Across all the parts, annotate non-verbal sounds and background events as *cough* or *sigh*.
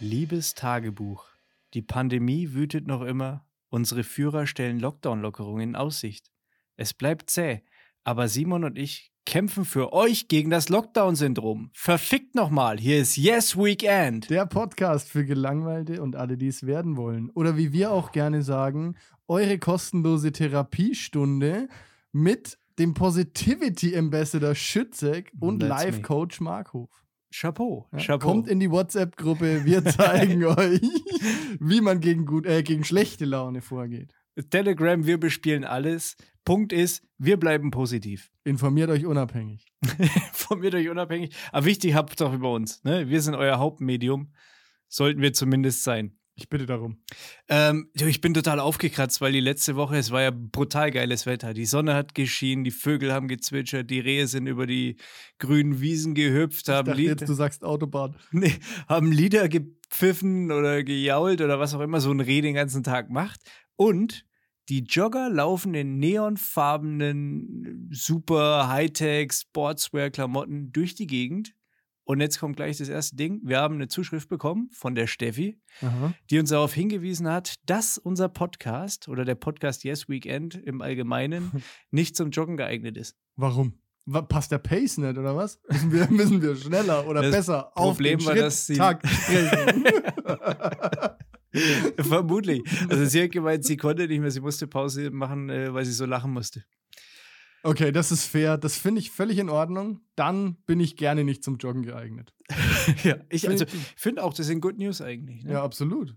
Liebes Tagebuch, die Pandemie wütet noch immer, unsere Führer stellen Lockdown-Lockerungen in Aussicht. Es bleibt zäh, aber Simon und ich kämpfen für euch gegen das Lockdown-Syndrom. Verfickt nochmal, hier ist Yes Weekend. Der Podcast für Gelangweilte und alle, die es werden wollen. Oder wie wir auch gerne sagen, eure kostenlose Therapiestunde mit dem Positivity Ambassador Schützek und me. Coach Markhof. Chapeau, Ja, Chapeau. Kommt in die WhatsApp-Gruppe, wir *laughs* zeigen euch, wie man gegen, gut, äh, gegen schlechte Laune vorgeht. Telegram, wir bespielen alles. Punkt ist, wir bleiben positiv. Informiert euch unabhängig. *laughs* Informiert euch unabhängig. Aber wichtig, habt doch über uns. Ne? Wir sind euer Hauptmedium. Sollten wir zumindest sein. Ich bitte darum. Ähm, ich bin total aufgekratzt, weil die letzte Woche, es war ja brutal geiles Wetter. Die Sonne hat geschienen, die Vögel haben gezwitschert, die Rehe sind über die grünen Wiesen gehüpft, Ich haben, dachte Lied jetzt, du sagst Autobahn. *laughs* nee, haben Lieder gepfiffen oder gejault oder was auch immer so ein Reh den ganzen Tag macht. Und die Jogger laufen in neonfarbenen, super Hightech Sportswear-Klamotten durch die Gegend. Und jetzt kommt gleich das erste Ding. Wir haben eine Zuschrift bekommen von der Steffi Aha. die uns darauf hingewiesen hat, dass unser Podcast oder der Podcast Yes Weekend im Allgemeinen *laughs* nicht zum Joggen geeignet ist. Warum? Wa- Passt der Pace nicht, oder was? Müssen wir, *laughs* müssen wir schneller oder Das besser Problem auf den war, Schritt dass sie- Takt? *laughs* Vermutlich. Also sie hat gemeint, sie konnte nicht mehr, sie musste Pause machen, äh, weil sie so lachen musste. Okay, das ist fair. Das finde ich völlig in Ordnung. Dann bin ich gerne nicht zum Joggen geeignet. *laughs* ja, ich also, Finde auch, das sind Good News eigentlich. Ne? Ja, absolut.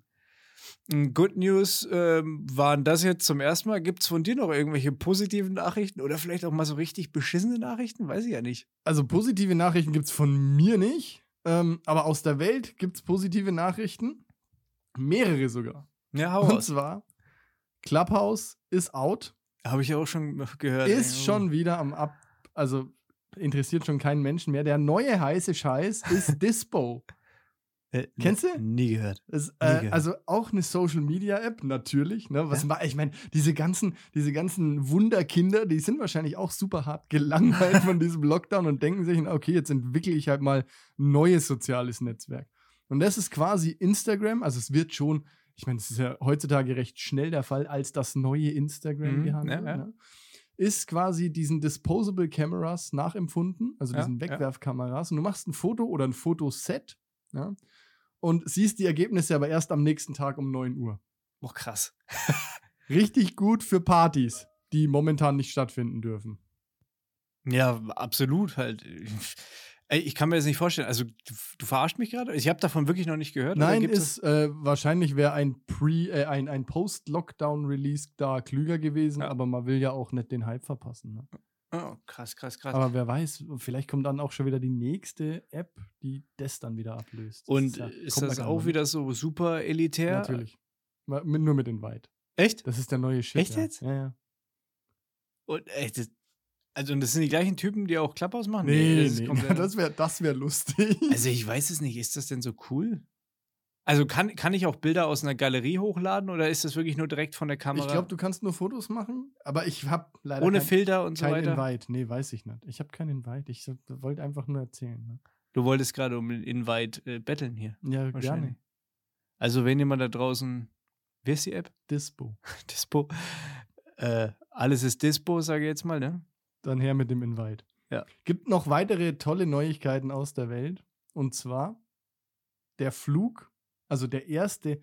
Mm, Good News ähm, waren das jetzt zum ersten Mal. Gibt es von dir noch irgendwelche positiven Nachrichten oder vielleicht auch mal so richtig beschissene Nachrichten? Weiß ich ja nicht. Also positive Nachrichten gibt es von mir nicht. Ähm, aber aus der Welt gibt es positive Nachrichten. Mehrere sogar. Ja, hau Und raus. zwar, Clubhouse ist out. Habe ich auch schon gehört. ist ey. schon wieder am Ab. Also interessiert schon keinen Menschen mehr. Der neue heiße Scheiß ist *laughs* Dispo. Äh, Kennst du? Nie gehört. Nie äh, gehört. also auch eine Social Media App, natürlich. Ne? Was Ja. ich meine, diese ganzen, diese ganzen Wunderkinder, die sind wahrscheinlich auch super hart gelangweilt von diesem *laughs* Lockdown und denken sich, okay, jetzt entwickle ich halt mal ein neues soziales Netzwerk. Und das ist quasi Instagram, also es wird schon, ich meine, es ist ja heutzutage recht schnell der Fall, als das neue Instagram Mhm, gehandelt. ja, ja. Ne? Ist quasi diesen Disposable Cameras nachempfunden, also Ja, diesen. Wegwerfkameras. Und du machst ein Foto oder ein Fotoset, ja, und siehst die Ergebnisse aber erst am nächsten Tag um 9 Uhr. Oh, krass. *laughs* Richtig gut für Partys, die momentan nicht stattfinden dürfen. Ja, absolut halt. Ey, ich kann mir das nicht vorstellen. Also, du, du verarscht mich gerade? Ich habe davon wirklich noch nicht gehört. Nein, ist äh, wahrscheinlich wäre ein Pre, äh, ein, ein Post-Lockdown-Release da klüger gewesen, Ja. aber man will ja auch nicht den Hype verpassen. Ne? Oh, krass, krass, krass. Aber wer weiß, vielleicht kommt dann auch schon wieder die nächste App, die das dann wieder ablöst. Das Und ja- ist das auch wieder so super elitär? Natürlich. Nur mit den Weit. Echt? Das ist der neue Shit. Echt ja. jetzt? Ja, ja. Und, ey, das, also, und das sind die gleichen Typen, die auch Clubhouse machen? Nee, das ist nee, komplett- *laughs* das wäre das wär lustig. Also, ich weiß es nicht. Ist das denn so cool? Also, kann, kann ich auch Bilder aus einer Galerie hochladen oder ist das wirklich nur direkt von der Kamera? Ich glaube, du kannst nur Fotos machen, aber ich habe leider ohne kein, Filter und so kein weiter. Invite. Nee, weiß ich nicht. Ich habe keinen Invite. Ich wollte einfach nur erzählen. Ne? Du wolltest gerade um den Invite äh, betteln hier. Ja, gerne. Also, wenn jemand da draußen. Wie ist die App? Dispo. *laughs* Dispo. Äh, alles ist Dispo, sage ich jetzt mal, ne? Dann her mit dem Invite. Ja. Gibt noch weitere tolle Neuigkeiten aus der Welt. Und zwar der Flug, also der erste.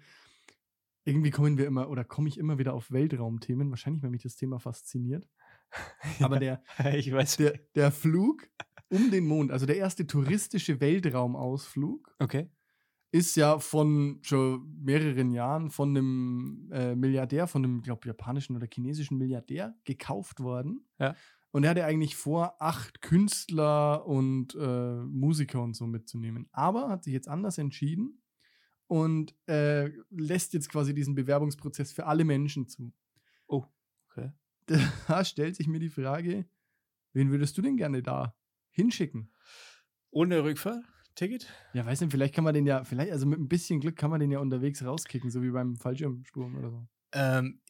Irgendwie kommen wir immer oder komme ich immer wieder auf Weltraumthemen. Wahrscheinlich, weil mich das Thema fasziniert. *laughs* Aber der, *laughs* ich weiß. der, der Flug um den Mond, also der erste touristische Weltraumausflug, Okay. ist ja von schon mehreren Jahren von einem äh, Milliardär, von einem, glaube japanischen oder chinesischen Milliardär gekauft worden. Ja. Und er hatte eigentlich vor, acht Künstler und äh, Musiker und so mitzunehmen. Aber hat sich jetzt anders entschieden und äh, lässt jetzt quasi diesen Bewerbungsprozess für alle Menschen zu. Oh, okay. *laughs* Da stellt sich mir die Frage, wen würdest du denn gerne da hinschicken? Ohne Rückfahrticket? Ja, weiß nicht, vielleicht kann man den ja, vielleicht, also mit ein bisschen Glück kann man den ja unterwegs rauskicken, so wie beim Fallschirmsprung oder so. Ähm,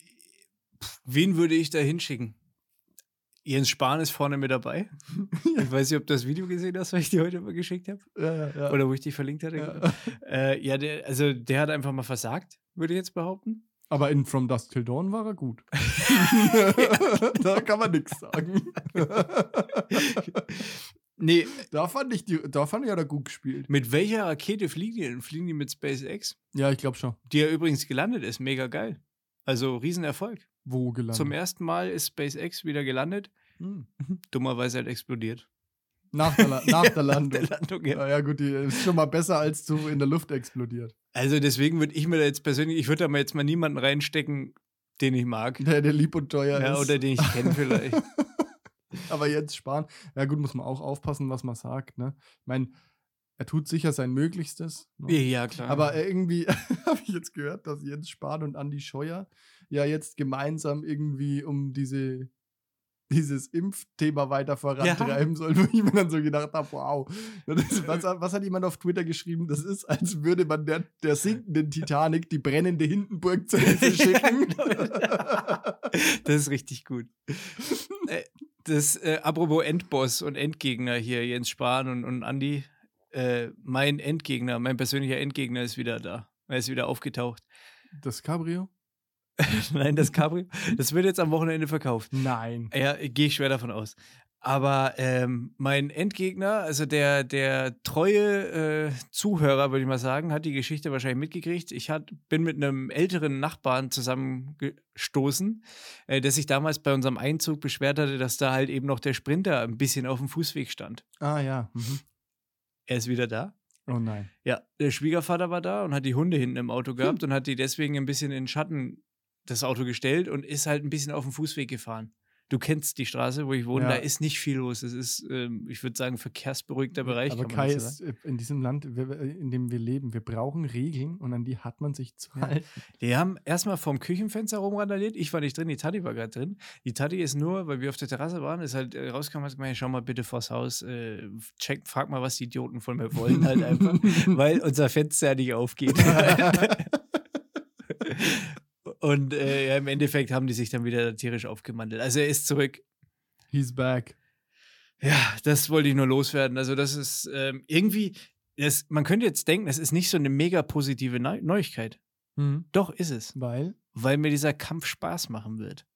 pf, wen würde ich da hinschicken? Jens Spahn ist vorne mit dabei. *laughs* Ich weiß nicht, ob du das Video gesehen hast, was ich dir heute mal geschickt habe. Ja, ja, ja. Oder wo ich dich verlinkt hatte. ja. *laughs* Äh, ja, der, also der hat einfach mal versagt, würde ich jetzt behaupten. Aber in From Dusk Till Dawn war er gut. *laughs* da kann man nichts sagen. Nee, da fand ich die, da fand ich, hat er gut gespielt. mit welcher Rakete fliegen die denn? Fliegen die mit SpaceX? Ja, ich glaube schon. Die ja übrigens gelandet ist. Mega geil. Also Riesenerfolg. Wo gelandet? Zum ersten Mal ist SpaceX wieder gelandet. Hm. *laughs* Dummerweise halt explodiert. Nach der, La nach der *laughs* Landung. Der Landung, ja. Ja, ja, gut, die ist schon mal besser als zu in der Luft explodiert. Also deswegen würde ich mir da jetzt persönlich, ich würde da mal jetzt mal niemanden reinstecken, den ich mag. Der, der lieb und teuer Ja, ist. oder den ich kenne vielleicht. *laughs* Aber jetzt sparen. Ja, gut, muss man auch aufpassen, was man sagt. Ne? Ich meine, er tut sicher sein Möglichstes. Ne? ja, klar. Aber irgendwie habe ich jetzt gehört, dass Jens Spahn und Andi Scheuer ja jetzt gemeinsam irgendwie um diese, dieses Impfthema weiter vorantreiben sollen, *laughs* wo ich mir dann so gedacht habe, wow. Ist, was, was hat jemand auf Twitter geschrieben? Das ist, als würde man der, der sinkenden Titanic die brennende Hindenburg zur Hilfe *laughs* schicken. das ist richtig gut. Äh, Das, äh, apropos Endboss und Endgegner hier, Jens Spahn und, und Andi. Äh, mein Endgegner, mein persönlicher Endgegner ist wieder da. Er ist wieder aufgetaucht. das Cabrio? *laughs* Nein, das Cabrio. Das wird jetzt am Wochenende verkauft. Nein. Ja, gehe ich schwer davon aus. Aber ähm, mein Endgegner, also der, der treue äh, Zuhörer, würde ich mal sagen, hat die Geschichte wahrscheinlich mitgekriegt. Ich hat, bin mit einem älteren Nachbarn zusammengestoßen, äh, der sich damals bei unserem Einzug beschwert hatte, dass da halt eben noch der Sprinter ein bisschen auf dem Fußweg stand. Ah ja. Mhm. Er ist wieder da. Oh nein. Ja, der Schwiegervater war da und hat die Hunde hinten im Auto gehabt und hat die deswegen ein bisschen in den Schatten das Auto gestellt und ist halt ein bisschen auf dem Fußweg gefahren. Du kennst die Straße, wo ich wohne, Ja. da ist nicht viel los. Es ist, ähm, ich würde sagen, verkehrsberuhigter Bereich. Aber Kai ist äh, in diesem Land, in dem wir leben, wir brauchen Regeln und an die hat man sich zu halten. Die haben erstmal vorm Küchenfenster rumrandaliert. Ich war nicht drin, die Tati war gerade drin. Die Tati ist nur, weil wir auf der Terrasse waren, ist halt äh, rausgekommen und hat gemeint, schau mal bitte vors Haus, äh, check, frag mal, was die Idioten von mir wollen halt einfach, *laughs* weil unser Fenster ja nicht aufgeht. *laughs* *laughs* und äh, ja, im Endeffekt haben die sich dann wieder tierisch aufgemandelt. Also er ist zurück. He's back. Ja, das wollte ich nur loswerden. Also das ist ähm, irgendwie, das, man könnte jetzt denken, das ist nicht so eine mega positive Neu Neuigkeit. Doch ist es, Weil? weil mir dieser Kampf Spaß machen wird.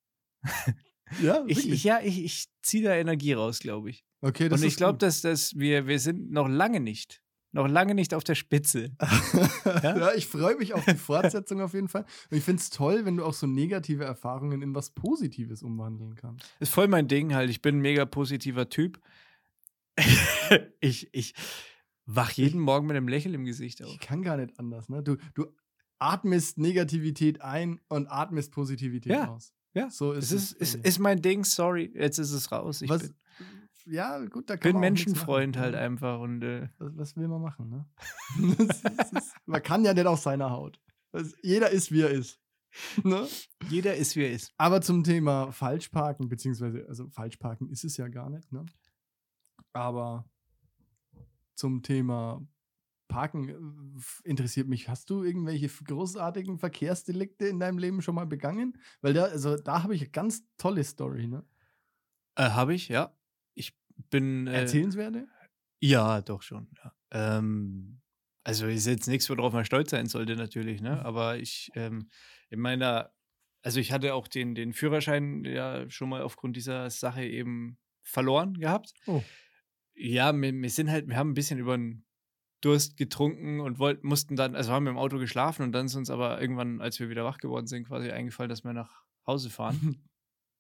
*laughs* Ja, Ich, wirklich. ich, ja, ich, ich ziehe da Energie raus, glaube ich. okay, das Und ich glaube, dass, dass wir, wir sind noch lange nicht, noch lange nicht auf der Spitze. *laughs* ja? ich freue mich auf die *laughs* Fortsetzung auf jeden Fall. Und ich finde es toll, wenn du auch so negative Erfahrungen in was Positives umwandeln kannst. Ist voll mein Ding halt. Ich bin ein mega positiver Typ. *laughs* ich, ich wach jeden Morgen mit einem Lächeln im Gesicht auf. Ich kann gar nicht anders. Ne? Du, du atmest Negativität ein und atmest Positivität Ja, aus. Ja, So es ist ist, es. ist, ist mein Ding, sorry, jetzt ist es raus. Ich was, bin, ja, gut, da kann bin man nichts Menschenfreund halt einfach und äh, Was, was will man machen, ne? *laughs* *laughs* das ist, das ist, man kann ja nicht auf seiner Haut. Jeder ist, wie er ist. Ne? jeder ist, wie er ist. Aber zum Thema Falschparken, beziehungsweise, also Falschparken ist es ja gar nicht, ne? Aber zum Thema Parken äh, interessiert mich. Hast du irgendwelche großartigen Verkehrsdelikte in deinem Leben schon mal begangen? Weil da, also da habe ich eine ganz tolle Story, ne? Äh, Habe ich, ja. Ich bin. Äh, Erzählenswerte? Ja, doch schon. Ja. Ähm, also ist jetzt nichts, worauf man stolz sein sollte, natürlich, ne? Aber ich, ähm, in meiner, also ich hatte auch den, den Führerschein ja schon mal aufgrund dieser Sache eben verloren gehabt. Oh. Ja, wir, wir sind halt, wir haben ein bisschen über den Durst getrunken und wollten, mussten dann, also haben wir im Auto geschlafen und dann ist uns aber irgendwann, als wir wieder wach geworden sind, quasi eingefallen, dass wir nach Hause fahren. *laughs*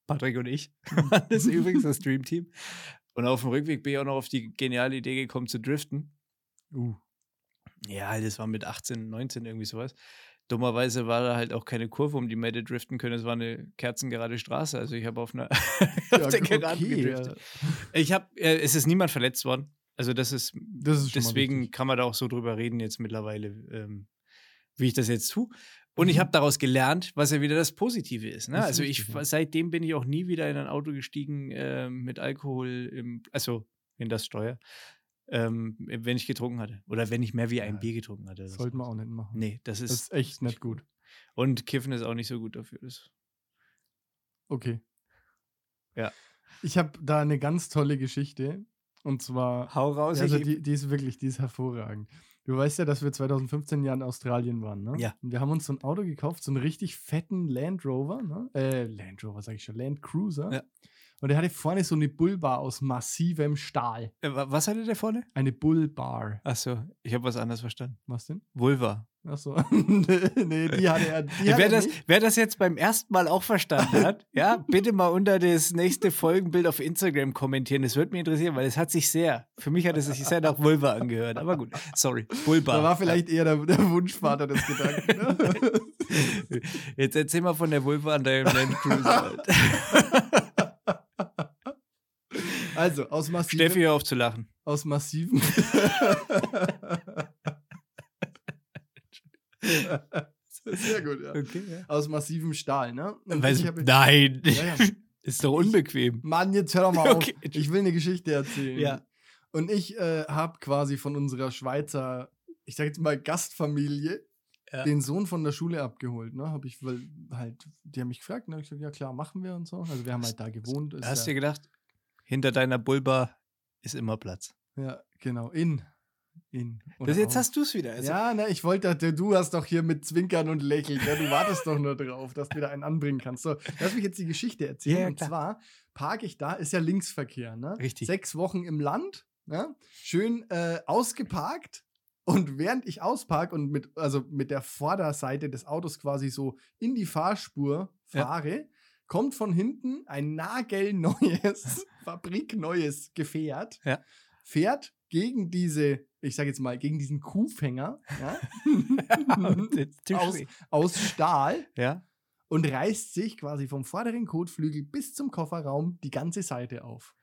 Patrick und ich. *laughs* das ist übrigens das *laughs* Dreamteam. Und auf dem Rückweg bin ich auch noch auf die geniale Idee gekommen zu driften. Uh. Ja, das war mit 18, 19 irgendwie sowas. Dummerweise war da halt auch keine Kurve, um die man hätte driften können. Es war eine kerzengerade Straße. Also ich habe auf einer *laughs* auf Ja, der Geraden okay, gedriftet. Ich habe, äh, es ist niemand verletzt worden. Also das ist, Das ist deswegen kann man da auch so drüber reden jetzt mittlerweile, ähm, wie ich das jetzt tue. Und ich Mhm. habe daraus gelernt, was ja wieder das Positive ist. Ne? Das Also ich, seitdem bin ich auch nie wieder in ein Auto gestiegen ähm, mit Alkohol, im, also in das Steuer, ähm, wenn ich getrunken hatte. Oder wenn ich mehr wie ein Ja, Bier getrunken hatte. oder Sollte man auch nicht machen. Nee, das ist, Das ist echt nicht gut. Und Kiffen ist auch nicht so gut dafür. Das, Okay. Ja. Ich habe da eine ganz tolle Geschichte. Und zwar, Hau raus. also die, die ist wirklich, die ist hervorragend. Du weißt ja, dass wir 2015 ja in Australien waren, ne? Ja. Und wir haben uns so ein Auto gekauft, so einen richtig fetten Land Rover, ne? Äh, Land Rover, sag ich schon, Land Cruiser. Ja. Und der hatte vorne so eine Bullbar aus massivem Stahl. äh, wa- was hatte der vorne? Eine Bullbar. Achso, ich habe was anderes verstanden. Was denn? Vulva. Achso. *laughs* nee, die hatte er. Die wer, er das, nicht. wer das jetzt beim ersten Mal auch verstanden *laughs* hat, ja, bitte mal unter das nächste Folgenbild auf Instagram kommentieren. Das würde mich interessieren, weil es hat sich sehr, für mich hat es sich sehr nach Vulva angehört. Aber gut, sorry, Vulva. Da war vielleicht eher der, der Wunschvater des Gedanken. Ne? *laughs* Jetzt erzähl mal von der Vulva an deinem Land Cruiser. Also, aus massivem. Steffi, hör auf zu lachen. Aus massivem. *laughs* Sehr gut, ja. Okay, ja. Aus massivem Stahl, ne? Ich hab- nein, Ja, ja. *laughs* ist doch unbequem. Mann, jetzt hör doch mal *laughs* auf. Okay. Ich will eine Geschichte erzählen. Ja. Und ich äh, habe quasi von unserer Schweizer, ich sag jetzt mal Gastfamilie, Ja. den Sohn von der Schule abgeholt. Ne? Habe ich, weil halt, die haben mich gefragt, ne? hab ich gesagt, ja klar, machen wir und so. Also wir haben halt da gewohnt. Hast du dir gedacht, hinter deiner Bulba ist immer Platz. ja, genau, in. in Das, jetzt hast du es wieder. Also, ja, ne, ich wollte, du hast doch hier mit Zwinkern und Lächeln, ne? du wartest doch nur drauf, dass du da einen anbringen kannst. So, lass mich jetzt die Geschichte erzählen. Ja, ja, und zwar parke ich da, ist ja Linksverkehr, ne? Richtig. Sechs Wochen im Land, ne? schön äh, ausgeparkt. Und während ich auspark und mit, also mit der Vorderseite des Autos quasi so in die Fahrspur Ja. Kommt von hinten ein nagelneues, *laughs* fabrikneues Gefährt, Ja. fährt gegen diese, ich sage jetzt mal, gegen diesen Kuhfänger ja, *laughs* *laughs* aus, Aus, Stahl ja. und reißt sich quasi vom vorderen Kotflügel bis zum Kofferraum die ganze Seite auf.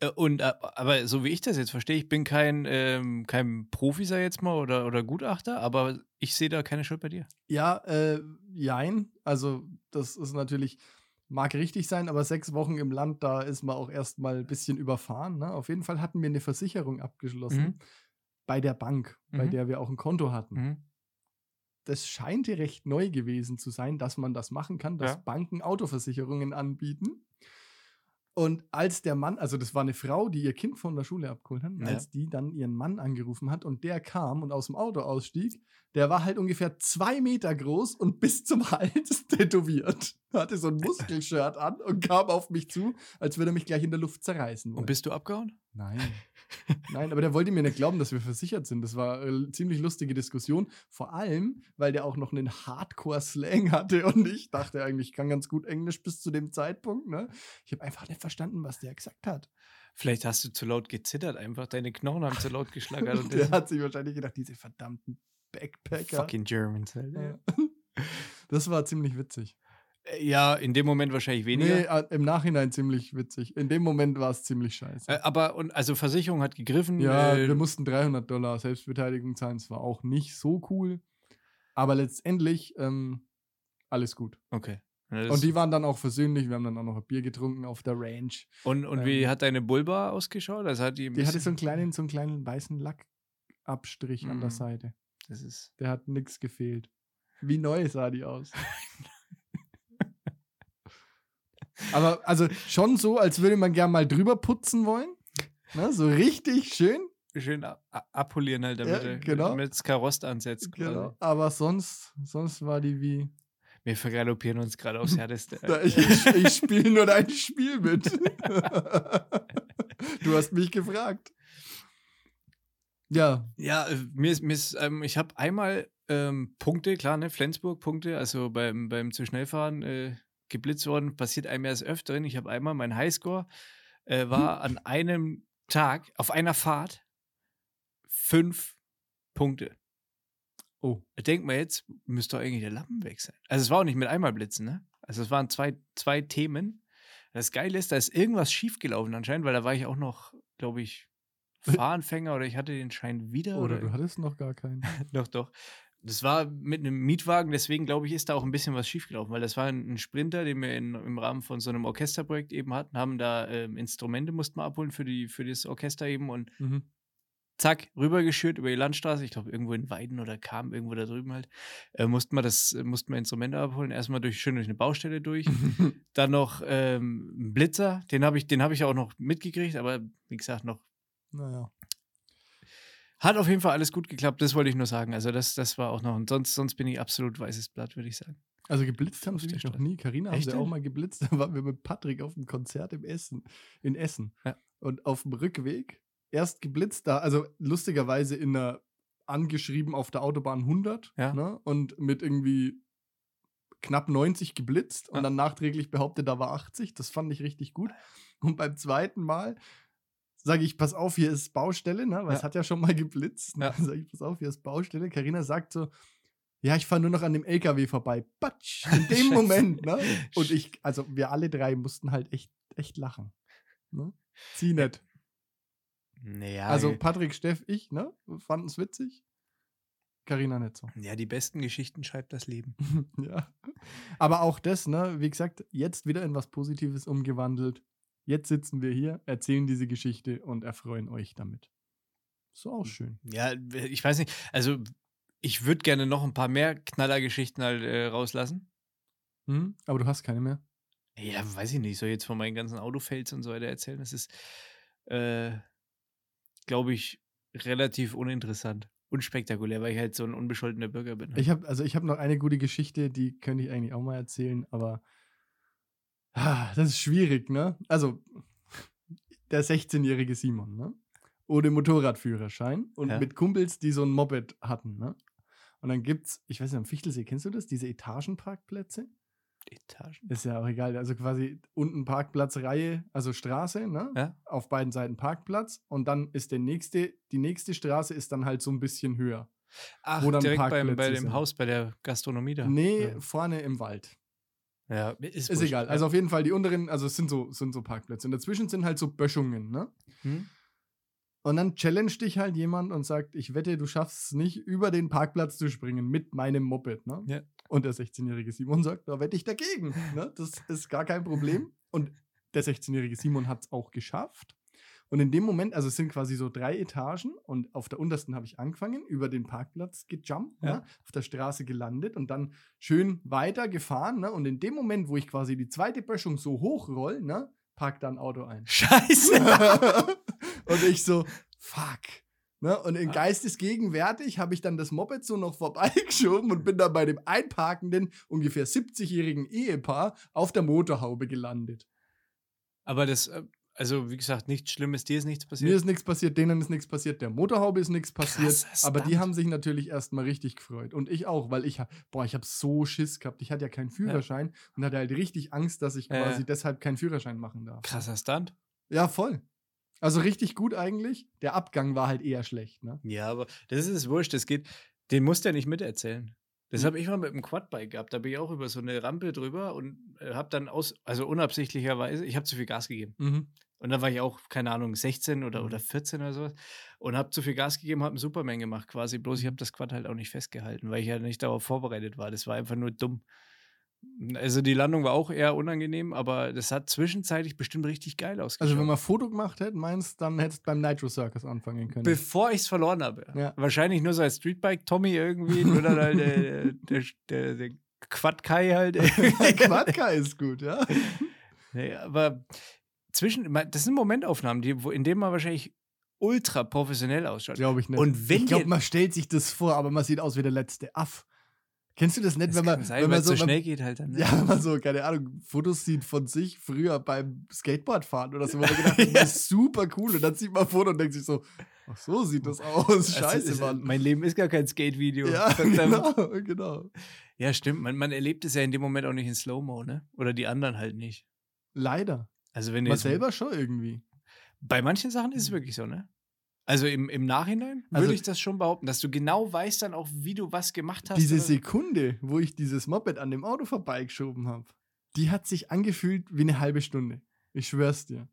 Äh, Und, äh, aber so wie ich das jetzt verstehe, ich bin kein, ähm, kein Profi, sag ich jetzt mal, oder, oder Gutachter, aber ich sehe da keine Schuld bei dir. Ja, äh, jein. Also, das ist natürlich, mag richtig sein, aber sechs Wochen im Land, da ist man auch erstmal ein bisschen überfahren. Ne? Auf jeden Fall hatten wir eine Versicherung abgeschlossen Mhm. bei der Bank, bei Mhm. der wir auch ein Konto hatten. Mhm. Das scheint recht neu gewesen zu sein, dass man das machen kann, dass Ja. Banken Autoversicherungen anbieten. Und als der Mann, also das war eine Frau, die ihr Kind von der Schule abgeholt hat, Ja. als die dann ihren Mann angerufen hat und der kam und aus dem Auto ausstieg, der war halt ungefähr zwei Meter groß und bis zum Hals *laughs* tätowiert. Hatte so ein Muskelshirt an und kam auf mich zu, als würde er mich gleich in der Luft zerreißen. Und wollen. bist du abgehauen? Nein. *laughs* Nein, aber der wollte mir nicht glauben, dass wir versichert sind. Das war eine ziemlich lustige Diskussion. Vor allem, weil der auch noch einen Hardcore-Slang hatte und ich dachte eigentlich, ich kann ganz gut Englisch bis zu dem Zeitpunkt. Ne? Ich habe einfach nicht verstanden, was der gesagt hat. Vielleicht hast du zu laut gezittert, einfach deine Knochen haben zu laut *laughs* geschlagert und der hat sich wahrscheinlich gedacht, diese verdammten Backpacker. fucking Germans. Halt. Ja. Das war ziemlich witzig. Äh, Ja, in dem Moment wahrscheinlich weniger. Nee, äh, im Nachhinein ziemlich witzig. In dem Moment war es ziemlich scheiße. Äh, aber, und, also Versicherung hat gegriffen. Ja, äh, wir mussten 300 Dollar Selbstbeteiligung zahlen. Es war auch nicht so cool. Aber letztendlich ähm, alles gut. Okay. Und die waren dann auch versöhnlich. Wir haben dann auch noch ein Bier getrunken auf der Ranch. und, und wie ähm, hat deine Bulba ausgeschaut? Also hat die, Die hatte so einen kleinen, so einen kleinen weißen Lackabstrich an der Mhm. Seite. Das ist. Der hat nichts gefehlt. Wie neu sah die aus. *laughs* Aber also schon so, als würde man gern mal drüber putzen wollen. Ne, so richtig schön. Schön abpolieren halt, damit Ja, genau. es Karost ansetzt. Quasi. Genau. Aber sonst, sonst war die wie. Wir vergaloppieren uns gerade aufs Härteste. *laughs* Ich ich, ich spiele nur dein Spiel mit. *laughs* du hast mich gefragt. Ja, Ja, äh, mir ist, mir ist ähm, ich habe einmal ähm, Punkte, klar, ne, Flensburg Punkte, also beim, beim zu schnellfahren äh, geblitzt worden, passiert einem erst öfteren. Ich habe einmal mein Highscore äh, war an einem Tag, auf einer Fahrt, fünf Punkte. Oh. Denkt man jetzt, müsste doch eigentlich der Lappen weg sein. Also es war auch nicht mit einmal Blitzen, ne? Also es waren zwei, zwei Themen. Das Geile ist, da ist irgendwas schiefgelaufen anscheinend, weil da war ich auch noch, glaube ich, Fahranfänger oder ich hatte den Schein wieder. oder du hattest noch gar keinen. *laughs* Doch, doch. Das war mit einem Mietwagen, deswegen glaube ich, ist da auch ein bisschen was schiefgelaufen, weil das war ein, ein Sprinter, den wir in, im Rahmen von so einem Orchesterprojekt eben hatten, haben da ähm, Instrumente mussten wir abholen für, die, für das Orchester eben und Mhm. zack, rübergeschürt über die Landstraße, ich glaube irgendwo in Weiden oder Kam, irgendwo da drüben halt, äh, mussten wir das, äh, mussten wir Instrumente abholen, erstmal durch, schön durch eine Baustelle durch, *laughs* dann noch ähm, ein Blitzer, den habe ich, den habe ich auch noch mitgekriegt, aber wie gesagt, noch, naja. Hat auf jeden Fall alles gut geklappt, das wollte ich nur sagen, also das, das war auch noch, und sonst, sonst bin ich absolut weißes Blatt, würde ich sagen. Also geblitzt haben sie mich noch nie. Carina haben sie auch mal geblitzt. *laughs* Da waren wir mit Patrick auf dem Konzert im Essen, in Essen. Ja. Und auf dem Rückweg erst geblitzt da, also lustigerweise in einer angeschrieben auf der Autobahn 100 Ja. ne? und mit irgendwie knapp 90 geblitzt und Ja. dann nachträglich behauptet, da war 80. Das fand ich richtig gut. Und beim zweiten Mal sage ich, pass auf, hier ist Baustelle, ne? weil es Ja. hat ja schon mal geblitzt. Ne? Ja. Sage ich, pass auf, hier ist Baustelle. Carina sagt so, ja, ich fahre nur noch an dem LKW vorbei. Batsch, in *laughs* dem. Moment, ne? Und ich, also wir alle drei mussten halt echt, echt lachen. Ne? Sie nicht. Naja, Also Patrick, Steff, ich, ne? Fanden es witzig. Carina nicht so. ja, die besten Geschichten schreibt das Leben. *laughs* ja. Aber auch das, ne, wie gesagt, jetzt wieder in was Positives umgewandelt. Jetzt sitzen wir hier, erzählen diese Geschichte und erfreuen euch damit. So auch schön. Ja, ich weiß nicht. Also, ich würde gerne noch ein paar mehr Knallergeschichten halt äh, rauslassen. Hm? Aber du hast keine mehr. Ja, weiß ich nicht. Ich soll jetzt von meinen ganzen Autofails und so weiter erzählen. Das ist, äh, glaube ich, relativ uninteressant. Unspektakulär, weil ich halt so ein unbescholtener Bürger bin. Ich habe also ich habe noch eine gute Geschichte, die könnte ich eigentlich auch mal erzählen, aber das ist schwierig, ne? Also der 16-jährige Simon, ne? Ohne Motorradführerschein und Ja. mit Kumpels, die so ein Moped hatten, ne? Und dann gibt's, ich weiß nicht, am Fichtelsee, kennst du das? Diese Etagenparkplätze? Etagen. Ist ja auch egal. Also quasi unten Parkplatzreihe, also Straße, ne? Ja. Auf beiden Seiten Parkplatz. Und dann ist der nächste, die nächste Straße ist dann halt so ein bisschen höher. Ach, Wo dann direkt beim, bei dem sind. Haus, bei der Gastronomie da. Nee, Ja, vorne im Wald. Ja ist, Ist egal. Also auf jeden Fall die unteren, also es sind so, sind so Parkplätze. Und dazwischen sind halt so Böschungen, ne? Hm? Und dann challenge dich halt jemand und sagt, ich wette, du schaffst es nicht, über den Parkplatz zu springen mit meinem Moped, ne? Ja. Und der 16-jährige Simon sagt, da wette ich dagegen. Ne? Das ist gar kein Problem. Und der 16-jährige Simon hat es auch geschafft. Und in dem Moment, also es sind quasi so drei Etagen und auf der untersten habe ich angefangen, über den Parkplatz gejumpt, Ja. ne? auf der Straße gelandet und dann schön weiter gefahren. Ne? Und in dem Moment, wo ich quasi die zweite Böschung so hochroll, ne, parkt da ein Auto ein. Scheiße. *laughs* und ich so, fuck. Ne? Und in geistesgegenwärtig habe ich dann das Moped so noch vorbeigeschoben und bin dann bei dem einparkenden, ungefähr 70-jährigen Ehepaar auf der Motorhaube gelandet. Aber das, äh, also wie gesagt, nichts Schlimmes, dir ist nichts passiert. Mir ist nichts passiert, denen ist nichts passiert, der Motorhaube ist nichts passiert. Krasser aber die haben sich natürlich erstmal richtig gefreut. Und ich auch, weil ich, boah, ich habe so Schiss gehabt. Ich hatte ja keinen Führerschein und hatte halt richtig Angst, dass ich Ja, ja. quasi deshalb keinen Führerschein machen darf. Krasser Stunt. Ja, voll. Also richtig gut eigentlich. Der Abgang war halt eher schlecht, ne? Ja, aber das ist wurscht. Das geht, den musst du ja nicht miterzählen. Das Hm. habe ich mal mit dem Quadbike gehabt. Da bin ich auch über so eine Rampe drüber und äh, habe dann aus, also unabsichtlicherweise, ich habe zu viel Gas gegeben. Mhm. Und dann war ich auch, keine Ahnung, 16 oder, Mhm. oder 14 oder sowas. Und habe zu viel Gas gegeben, habe einen Superman gemacht quasi. Bloß ich habe das Quad halt auch nicht festgehalten, weil ich ja nicht darauf vorbereitet war. Das war einfach nur dumm. Also die Landung war auch eher unangenehm, aber das hat zwischenzeitlich bestimmt richtig geil ausgeschaut. Also wenn man Foto gemacht hätte, meinst dann hättest du beim Nitro Circus anfangen können. Bevor ich es verloren habe. Ja. Wahrscheinlich nur so als Streetbike Tommy irgendwie, nur dann halt der, der, der, der Quad Kai halt. *laughs* Quadka ist gut, ja. *laughs* nee, aber zwischen, das sind Momentaufnahmen, die, in denen man wahrscheinlich ultra professionell ausschaut. Glaube ich nicht. Und wenn ich glaube, man stellt sich das vor, aber man sieht aus wie der letzte Aff. Kennst du das nicht, Das wenn man, sein, wenn man so so, schnell geht halt dann. Ne? ja, wenn man so, keine Ahnung, Fotos sieht von sich früher beim Skateboardfahren oder so, wo man gedacht hat, *laughs* Ja. das ist super cool. Und dann sieht man ein Foto und denkt sich so, ach so sieht das aus. Also, Scheiße, es- Mann. Mein Leben ist gar kein Skate-Video. Ja, *laughs* genau, genau. ja, stimmt. Man, man erlebt es ja in dem Moment auch nicht in Slow-Mo, ne? Oder die anderen halt nicht. Leider. Also wenn Man selber schon irgendwie. bei manchen Sachen ist es wirklich so, ne? Also im, im Nachhinein Also- würde ich das schon behaupten, dass du genau weißt dann auch, wie du was gemacht hast. Diese oder- Sekunde, wo ich dieses Moped an dem Auto vorbeigeschoben habe, die hat sich angefühlt wie eine halbe Stunde. Ich schwör's dir.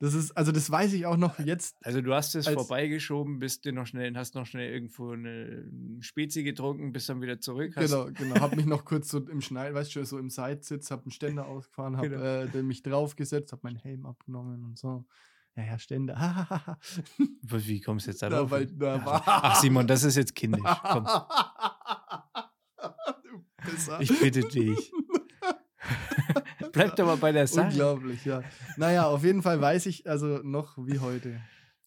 Das ist, also das weiß ich auch noch jetzt. Also du hast es vorbeigeschoben, bist dir noch schnell, hast noch schnell irgendwo eine Spezi getrunken, bist dann wieder zurück. Hast, Genau, genau. Hab mich noch kurz so im Schneid, weißt du, so im Sidesitz, hab einen Ständer *laughs* ausgefahren, hab Genau. äh, mich draufgesetzt, hab meinen Helm abgenommen und so. Ja, ja, Ständer. *laughs* Wie kommst du jetzt da Na, drauf? weil- na, Ach, Simon, das ist jetzt kindisch. Komm, *laughs* ich bitte dich. *laughs* Bleib doch mal bei der Sache. Unglaublich, ja. Naja, auf jeden Fall weiß ich also noch wie heute.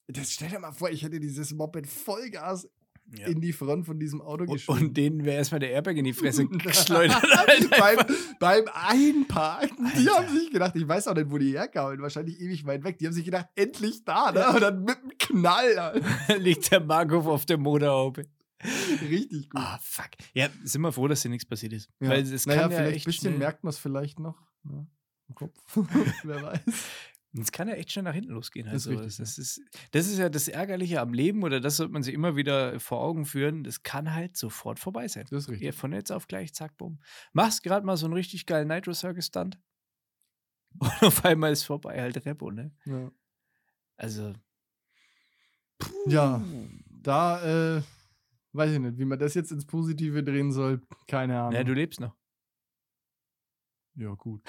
Das stell dir mal vor, ich hätte dieses Moped Vollgas Ja. in die Front von diesem Auto Und, geschoben. und denen wäre erstmal der Airbag in die Fresse *laughs* *laughs* geschleudert. *laughs* Alter. beim, beim Einparken, die Alter. haben sich gedacht, ich weiß auch nicht, wo die herkamen, wahrscheinlich ewig weit weg. Die haben sich gedacht, endlich da, ne? Und dann mit einem Knall, liegt der Markov auf der Motorhaube. Richtig gut. Ah, fuck. Ja, sind wir froh, dass dir nichts passiert ist. Ja. Weil es naja, kann ja vielleicht ein bisschen schnell, merkt man es vielleicht noch. Ne? Im Kopf. Wer weiß. Es kann ja echt schnell nach hinten losgehen. Das ist Also, richtig, das, ist, das ist ja das Ärgerliche am Leben oder das sollte man sich immer wieder vor Augen führen. Das kann halt sofort vorbei sein. Das ist richtig. Ja, von jetzt auf gleich, zack, bumm. Machst gerade mal so einen richtig geilen Nitro Circus Stunt. *laughs* Und auf einmal ist vorbei, halt Repo, ne? Ja. Also. Ja, da äh, weiß ich nicht, wie man das jetzt ins Positive drehen soll. Keine Ahnung. Ja, du lebst noch. ja, gut.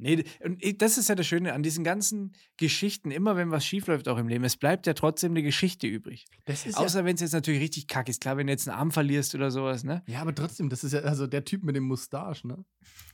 Nee, und das ist ja das Schöne an diesen ganzen Geschichten, immer wenn was schiefläuft auch im Leben, es bleibt ja trotzdem eine Geschichte übrig. Das ist Außer wenn es jetzt natürlich richtig kacke ist. Klar, wenn du jetzt einen Arm verlierst oder sowas, ne? ja, ja, aber trotzdem, das ist ja, also der Typ mit dem Mustache, ne?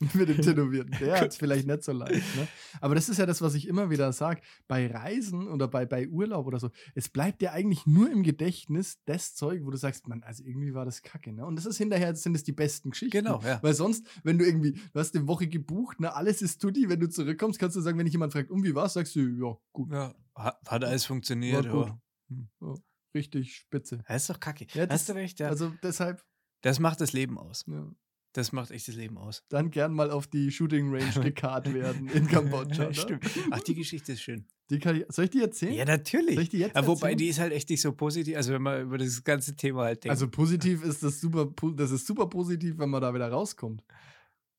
*laughs* mit dem Tätowierten, *laughs* der hat es vielleicht nicht so leicht, ne? Aber das ist ja das, was ich immer wieder sage, bei Reisen oder bei, bei Urlaub oder so, es bleibt dir eigentlich nur im Gedächtnis das Zeug, wo du sagst, man, also irgendwie war das kacke, ne? Und das ist hinterher, sind es die besten Geschichten. Genau, ja. Weil sonst, wenn du irgendwie, du hast eine Woche gebucht, ne, alles ist tutti, wenn du zurückkommst, kannst du sagen, wenn dich jemand fragt, um wie war's, sagst du, ja, gut, Ja, hat, alles funktioniert. War gut. Ja. richtig spitze. Das ist doch kacke. Ja, das- Hast du recht, ja. Also deshalb, das macht das Leben aus. ja, Das macht echt das Leben aus. dann gern mal auf die Shooting Range *laughs* gekarrt werden in Kambodscha. Ne? Stimmt. Ach, die Geschichte ist schön. Die kann ich, soll ich die erzählen? Ja, natürlich. Soll ich die jetzt Ja, wobei, erzählen? die ist halt echt nicht so positiv, also wenn man über das ganze Thema halt denkt. Also positiv ist das super, das ist super positiv, wenn man da wieder rauskommt.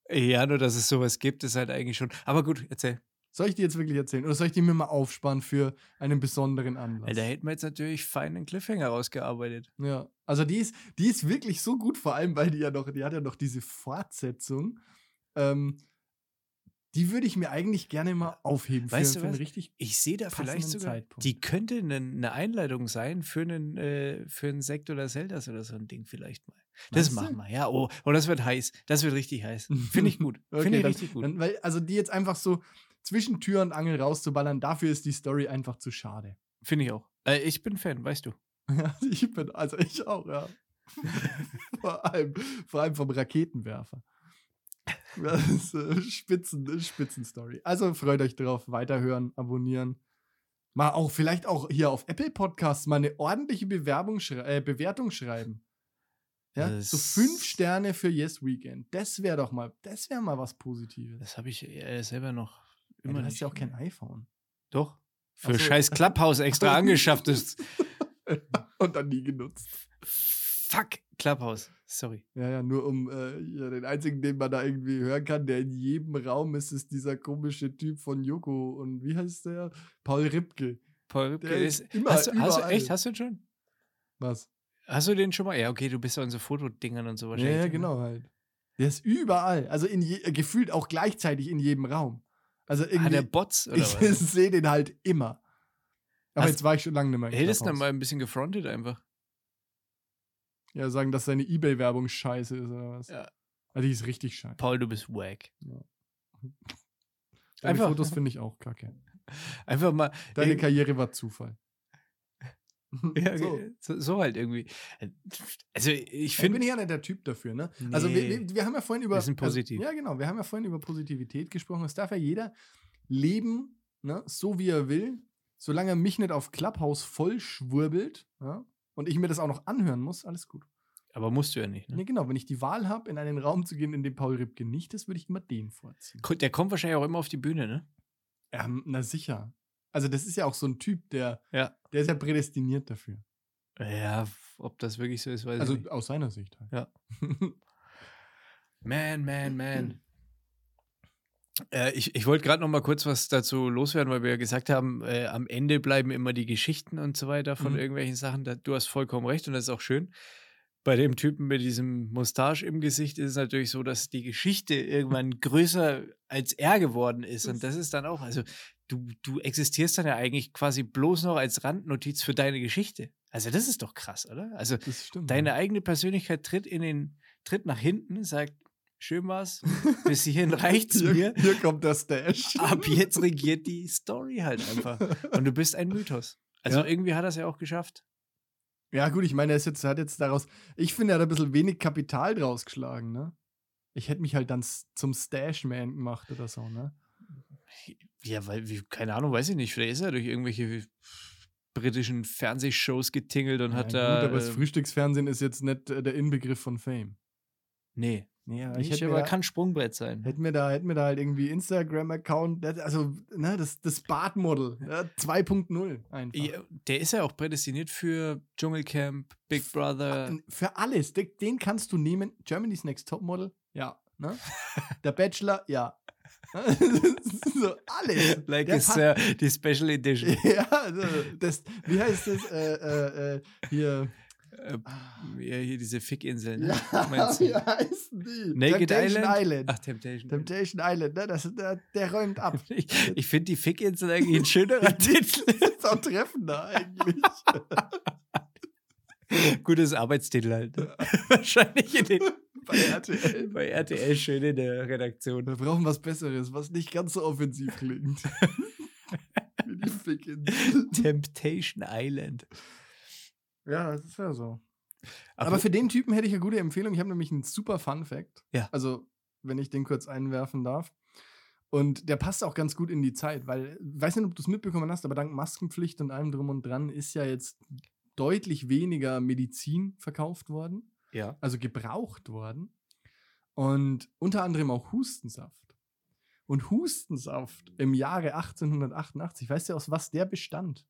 Ja, nur dass es sowas gibt, ist halt eigentlich schon. Aber gut, erzähl. Soll ich die jetzt wirklich erzählen? Oder soll ich die mir mal aufsparen für einen besonderen Anlass? Da hätten wir jetzt natürlich feinen Cliffhanger rausgearbeitet. Ja, also die ist, die ist wirklich so gut, vor allem, weil die ja noch, die hat ja noch diese Fortsetzung. Ähm, die würde ich mir eigentlich gerne mal aufheben Weißt für, du für einen was? richtig. Ich sehe da vielleicht sogar, Zeitpunkt. die könnte eine ne Einleitung sein für einen, äh, für einen Sekt oder Zeldas oder so ein Ding vielleicht mal. Das du? machen wir, ja. Oh, oh, das wird heiß. Das wird richtig heiß. Finde ich gut. *laughs* Okay, Finde ich dann- richtig gut. Dann, weil, also die jetzt einfach so zwischen Tür und Angel rauszuballern, dafür ist die Story einfach zu schade. Finde ich auch. Äh, ich bin Fan, weißt du. *laughs* Ich bin, also ich auch, ja. *laughs* vor, allem, vor allem vom Raketenwerfer. Das ist äh, Spitzen, Spitzenstory. Also freut euch drauf, weiterhören, abonnieren. Mal auch, vielleicht auch hier auf Apple Podcasts mal eine ordentliche Bewerbung schrei äh, Bewertung schreiben. Ja, so fünf Sterne für Yes Weekend. Das wäre doch mal, das wäre mal was Positives. Das habe ich äh, selber noch Ja, immer du hast ja auch kein iPhone. Doch. Für so. scheiß Clubhouse extra *laughs* angeschafft ist. Und dann nie genutzt. Fuck, Clubhouse. Sorry. Ja, ja, nur um äh, ja, den einzigen, den man da irgendwie hören kann, der in jedem Raum ist, ist dieser komische Typ von Joko. Und wie heißt der? Paul Ripke. Paul Ripke Der ist. ist immer- hast, du, hast du überall. echt? Hast du ihn schon? Was? Hast du den schon mal? Ja, okay, du bist ja in so Fotodingern und so Ja, wahrscheinlich. ja, drin, ne? genau halt. Der ist überall. Also in je, äh, gefühlt auch gleichzeitig in jedem Raum. Also Hat irgendwie. der Bots *laughs* oder ich was? sehe den halt immer. Aber Hast- jetzt war ich schon lange nicht mehr. Hättest du mal ein bisschen gefrontet einfach. Ja, sagen, dass seine Ebay-Werbung scheiße ist oder was? Ja. Also die ist richtig scheiße. Paul, du bist wack. *laughs* Deine Einfach- Fotos finde ich auch kacke. Einfach mal. Deine Ey, Karriere war Zufall. *laughs* ja, so. so. So, halt irgendwie. Also, ich Ich finde. bin ja nicht der Typ dafür, ne? Also wir, Nee. wir, wir haben ja vorhin über. Wir sind positiv. Also, ja, genau. Wir haben ja vorhin über Positivität gesprochen. Es darf ja jeder leben, ne, so wie er will, solange er mich nicht auf Clubhouse voll schwurbelt, ja, und ich mir das auch noch anhören muss, alles gut. Aber musst du ja nicht. Ne, Ne? genau, wenn ich die Wahl habe, in einen Raum zu gehen, in dem Paul Ripke nicht ist, würde ich immer den vorziehen. Der kommt wahrscheinlich auch immer auf die Bühne, ne? Ähm, na sicher. Also das ist ja auch so ein Typ, der, Ja. der ist ja prädestiniert dafür. Ja, ob das wirklich so ist, weiß Also ich nicht. aus seiner Sicht halt. Ja. *laughs* Man, man, man. *laughs* Äh, ich ich wollte gerade noch mal kurz was dazu loswerden, weil wir ja gesagt haben, äh, am Ende bleiben immer die Geschichten und so weiter von Mhm. irgendwelchen Sachen. Da, du hast vollkommen recht und das ist auch schön. Bei dem Typen mit diesem Mustache im Gesicht ist es natürlich so, dass die Geschichte irgendwann *laughs* größer als er geworden ist. Und das ist dann auch, also du, du existierst dann ja eigentlich quasi bloß noch als Randnotiz für deine Geschichte. Also das ist doch krass, oder? Also stimmt. deine eigene Persönlichkeit tritt in den, tritt nach hinten, sagt, schön war's, *laughs* bis hierhin reicht's hier, mir. hier kommt der Stash. Ab jetzt regiert die Story halt einfach. Und du bist ein Mythos. Also Ja. irgendwie hat er es ja auch geschafft. Ja, gut, ich meine, er jetzt, hat jetzt daraus, ich finde, er hat ein bisschen wenig Kapital draus geschlagen, ne? Ich hätte mich halt dann zum Stashman gemacht oder so, ne? Ja, weil, keine Ahnung, weiß ich nicht. Vielleicht ist er durch irgendwelche britischen Fernsehshows getingelt und hat ja, da. gut, aber das äh, Frühstücksfernsehen ist jetzt nicht äh, der Inbegriff von Fame. nee, Nicht, ich hätte aber da, kann Sprungbrett sein. hätte mir da, hätte mir da halt irgendwie Instagram-Account, also, ne, das, das Bartmodel, ja, 2.0 einfach. Ja, der ist ja auch prädestiniert für Dschungelcamp, Big Brother. N- Für alles. Den, kannst du nehmen. Germany's Next Topmodel, ja. Ne? Der Bachelor, ja. *laughs* so, alles. Like passt- uh, die Special Edition. *laughs* ja, das, wie heißt das? Äh, äh, äh, hier. Äh, ja, hier diese Fickinseln. Ne? Ja, *laughs* Meinst *laughs* du? wie heißen die? Naked Temptation Island? Island. Ach, Temptation. Temptation Island, ne? Das, der, der räumt ab. *laughs* Ich, ich finde die Fickinsel eigentlich ein schönerer Titel. Das ist auch treffender eigentlich. Gutes Arbeitstitel halt. ne? Wahrscheinlich in den, Bei RTL. bei RTL schön in der Redaktion. Wir brauchen was Besseres, was nicht ganz so offensiv klingt. Wie die Fickinsel. Temptation Island. Ja, das ist ja so. Aber, Aber für den Typen hätte ich eine gute Empfehlung. Ich habe nämlich einen super Fun Fact. Ja. Also, wenn ich den kurz einwerfen darf. Und der passt auch ganz gut in die Zeit, weil, ich weiß nicht, ob du es mitbekommen hast, aber dank Maskenpflicht und allem drum und dran ist ja jetzt deutlich weniger Medizin verkauft worden, ja. also gebraucht worden. Und unter anderem auch Hustensaft. Und Hustensaft im Jahre 1888, weißt du, aus was der bestand?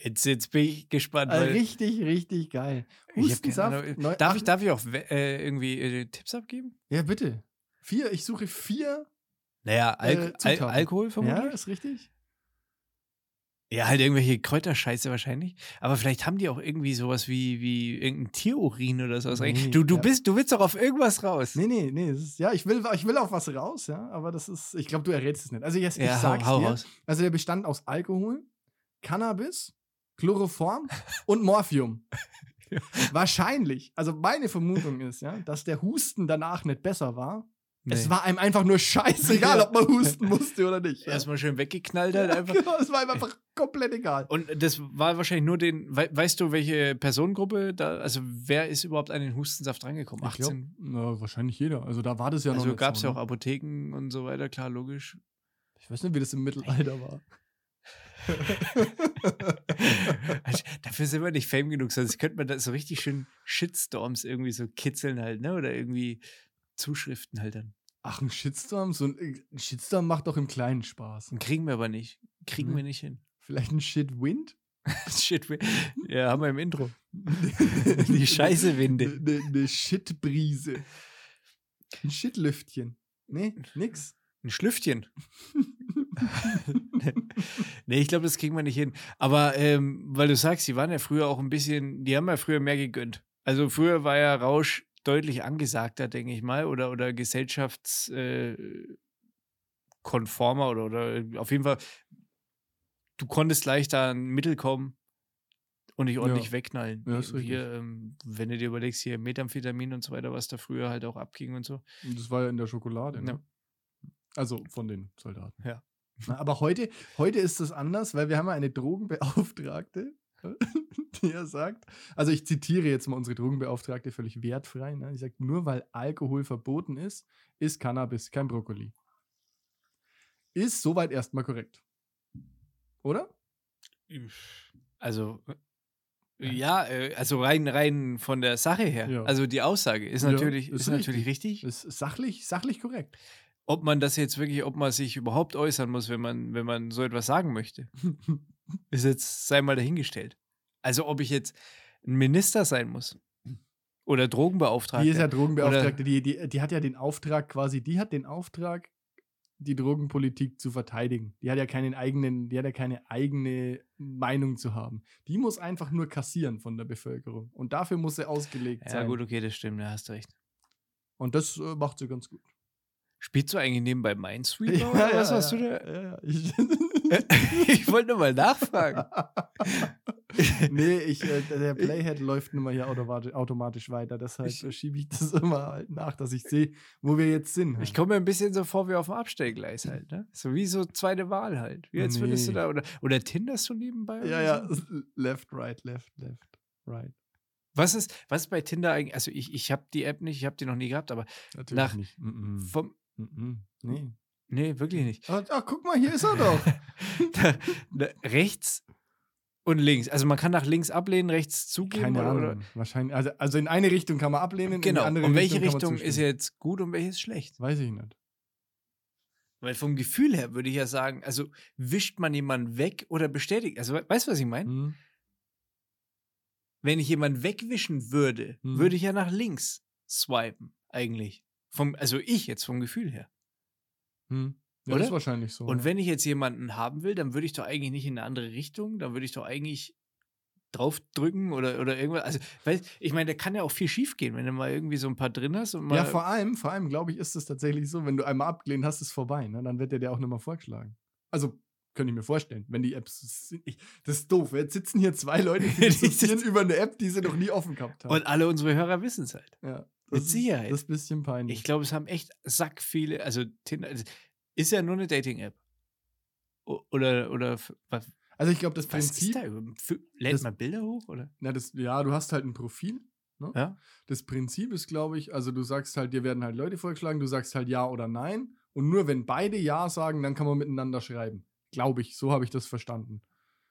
Jetzt, jetzt bin ich gespannt. Äh, Weil richtig, richtig geil. ich Hustensaft. Neu- darf, ich, darf ich auch äh, irgendwie äh, Tipps abgeben? Ja, bitte. Vier, ich suche vier. Naja, Al Äh, Al. Alkohol Ja, vermutlich. ist richtig. Ja, halt irgendwelche Kräuterscheiße wahrscheinlich. Aber vielleicht haben die auch irgendwie sowas wie, wie irgendein Tierurin oder sowas. Nee, du, du ja. bist, du willst doch auf irgendwas raus. Nee, nee, nee. Ist, ja, ich will, ich will auf was raus, ja, aber das ist, ich glaube, du errätst es nicht. Also, ich, ich ja, sag's hau, hau dir. raus. Also, der bestand aus Alkohol, Cannabis, Chloroform und Morphium. *laughs* Ja. Wahrscheinlich, also meine Vermutung ist, ja, dass der Husten danach nicht besser war. Es Nee. war einem einfach nur scheißegal, *laughs* ob man husten musste oder nicht. Ja. Erstmal schön weggeknallt halt einfach. Genau, es war ihm einfach komplett egal. Und das war wahrscheinlich nur den, wei weißt du, welche Personengruppe da, also wer ist überhaupt an den Hustensaft rangekommen? Ich glaub, 18? na, wahrscheinlich jeder. Also da war das ja noch also gab es ja auch ne? Apotheken und so weiter, klar, logisch. Ich weiß nicht, wie das im Mittelalter war. Also, dafür sind wir nicht fame genug, sonst könnte man da so richtig schön Shitstorms irgendwie so kitzeln halt, ne? Oder irgendwie Zuschriften halt dann. Ach, ein Shitstorm? So ein, ein Shitstorm macht doch im Kleinen Spaß. Kriegen wir aber nicht. Kriegen Nee. wir nicht hin. Vielleicht ein Shitwind? Shit, wir- *laughs* ja, haben wir im Intro. *laughs* Die scheiße Winde. Eine ne Shitbrise. Ein Shitlüftchen. Nee, nix. Ein Schlüftchen. *laughs* nee, ich glaube, das kriegen wir nicht hin. Aber ähm, weil du sagst, die waren ja früher auch ein bisschen, die haben ja früher mehr gegönnt. Also früher war ja Rausch deutlich angesagter, denke ich mal, oder, oder gesellschaftskonformer äh, oder, oder auf jeden Fall, du konntest leichter an Mittel kommen und dich ordentlich Ja. wegknallen. Ja, hier, ähm, wenn du dir überlegst, hier Methamphetamin und so weiter, was da früher halt auch abging und so. Und Das war ja in der Schokolade. Ne? Ja. Also von den Soldaten. Ja. Aber heute, heute ist es anders, weil wir haben ja eine Drogenbeauftragte, *laughs* die ja sagt, also ich zitiere jetzt mal unsere Drogenbeauftragte völlig wertfrei, ne? die sagt, nur weil Alkohol verboten ist, ist Cannabis kein Brokkoli. Ist soweit erstmal korrekt. Oder? Also, ja, äh, also rein, rein von der Sache her. Ja. Also die Aussage ist Ja, natürlich, ist ist natürlich richtig. Ist sachlich, sachlich korrekt. Ob man das jetzt wirklich, ob man sich überhaupt äußern muss, wenn man, wenn man so etwas sagen möchte, *laughs* ist jetzt, sei mal dahingestellt. Also ob ich jetzt ein Minister sein muss oder Drogenbeauftragter. Die ist ja Drogenbeauftragte, die, die, die hat ja den Auftrag quasi, die hat den Auftrag, die Drogenpolitik zu verteidigen. Die hat ja keinen eigenen, die hat ja keine eigene Meinung zu haben. Die muss einfach nur kassieren von der Bevölkerung. Und dafür muss sie ausgelegt ja, sein. gut, okay, das stimmt, da hast du recht. Und das äh, macht sie ganz gut. Spielst du eigentlich nebenbei Minesweeper *laughs* oder was hast du da? Ja, ja. *laughs* Ich, *laughs* Ich wollte nur mal nachfragen. nee, ich, äh, der Playhead läuft immer hier automatisch, weiter. Deshalb Ich- schiebe ich das immer halt nach, dass ich sehe, wo wir jetzt sind. Ich halt. komme mir ein bisschen so vor wie auf dem Abstellgleis halt, ne? So wie so zweite Wahl halt. Wie als würdest du Nee. da, oder, oder tinderst du nebenbei? ja, ja. So? Left, right, left, left, right. Was ist, was ist bei Tinder eigentlich? Also ich, ich habe die App nicht, ich habe die noch nie gehabt, aber Natürlich Nach- nicht. Mm -mm. vom, -mm. Nee. nee, wirklich nicht. Ach, ach, guck mal, hier ist er doch. *laughs* da, da, rechts und links. Also man kann nach links ablehnen, rechts zugeben. Keine oder, Ahnung. Oder? Wahrscheinlich. Also, also in eine Richtung kann man ablehnen, in Genau. die andere Und welche Richtung, Richtung ist jetzt gut und welche ist schlecht? Weiß ich nicht. Weil vom Gefühl her würde ich ja sagen, also wischt man jemanden weg oder bestätigt. Also we- weißt du, was ich meine? Hm. Wenn ich jemanden wegwischen würde, Mhm. würde ich ja nach links swipen, eigentlich. Vom, also ich jetzt vom Gefühl her. Hm. Ja, Oder? das ist wahrscheinlich so. Und wenn ich jetzt jemanden haben will, dann würde ich doch eigentlich nicht in eine andere Richtung, dann würde ich doch eigentlich draufdrücken oder, oder irgendwas. Also, weil, ich meine, da kann ja auch viel schief gehen, wenn du mal irgendwie so ein paar drin hast und mal. ja, vor allem, vor allem, glaube ich, ist es tatsächlich so, wenn du einmal abgelehnt hast, ist es vorbei. Ne? Dann wird der dir auch nicht mehr vorgeschlagen. Also, könnte ich mir vorstellen, wenn die Apps. sind- Ich, das ist doof. Jetzt sitzen hier zwei Leute, die *laughs* diskutieren über eine App, die sie noch nie offen gehabt haben. und alle unsere Hörer wissen es halt. ja, mit das ist- Sicherheit. Das ist ein bisschen peinlich. Ich glaube, es haben echt sack viele, also Tinder also, ist ja nur eine Dating-App. Oder, oder was, also, ich glaube, das was ist Prinzip. da? Lädt das- man Bilder hoch? Oder? Na, das, ja, du hast halt ein Profil. Ne? Ja. Das Prinzip ist, glaube ich, also du sagst halt, dir werden halt Leute vorgeschlagen, du sagst halt ja oder nein. Und nur wenn beide ja sagen, dann kann man miteinander schreiben. Glaube ich, so habe ich das verstanden.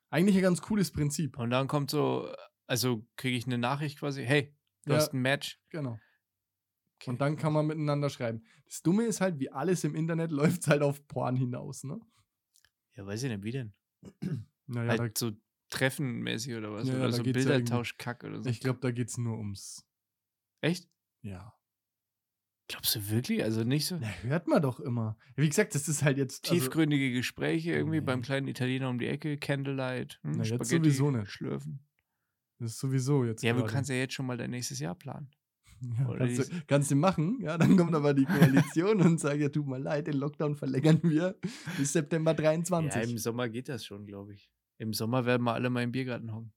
Eigentlich ein ganz cooles Prinzip. Und dann kommt so, also kriege ich eine Nachricht quasi, hey, du Ja. hast ein Match. Genau. Okay. Und dann kann man miteinander schreiben. Das Dumme ist halt, wie alles im Internet *laughs* läuft es halt auf Porn hinaus, ne? Ja, weiß ich nicht, wie denn? *clears throat* Naja, halt so treffenmäßig oder was? Ja, oder da so Bildertauschkack oder da, so. ich glaube, da geht es nur ums. Echt? Ja. Glaubst du wirklich? Also nicht so Na, hört man doch immer. Wie gesagt, das ist halt jetzt. Also, tiefgründige Gespräche irgendwie Nee. beim kleinen Italiener um die Ecke, Candlelight, hm, Na, jetzt Spaghetti sowieso nicht. schlürfen. das ist sowieso jetzt. Ja, aber du kannst ja jetzt schon mal dein nächstes Jahr planen. Ja, kannst, du, kannst du machen, ja, dann kommt aber die Koalition und sagt, ja, tut mir leid, den Lockdown verlängern wir bis September 23. Ja, im Sommer geht das schon, glaube ich. Im Sommer werden wir alle mal im Biergarten hocken.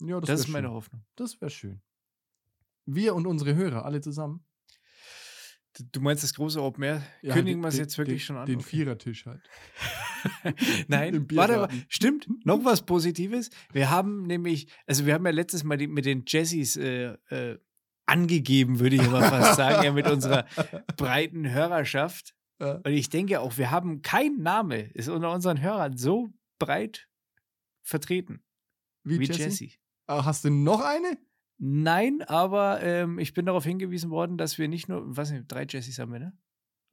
Ja, Das, wär ist meine schön. Hoffnung. Das wäre schön. Wir und unsere Hörer, alle zusammen. Du- meinst das große Open Air? Ja, Kündigen wir es jetzt wirklich den, schon an? Den Okay. Vierertisch halt. *laughs* Nein, warte mal. Stimmt, noch was Positives. Wir haben nämlich, also wir haben ja letztes Mal die, mit den Jessies äh, äh, angegeben, würde ich immer fast sagen, ja, mit *laughs* unserer breiten Hörerschaft. Ja. Und ich denke auch, wir haben kein Name, ist unter unseren Hörern so breit vertreten Wie, wie Jessie? Jessie. Ah, hast du noch eine? Nein, aber ähm, ich bin darauf hingewiesen worden, dass wir nicht nur, was nicht, drei Jessies haben wir, ne?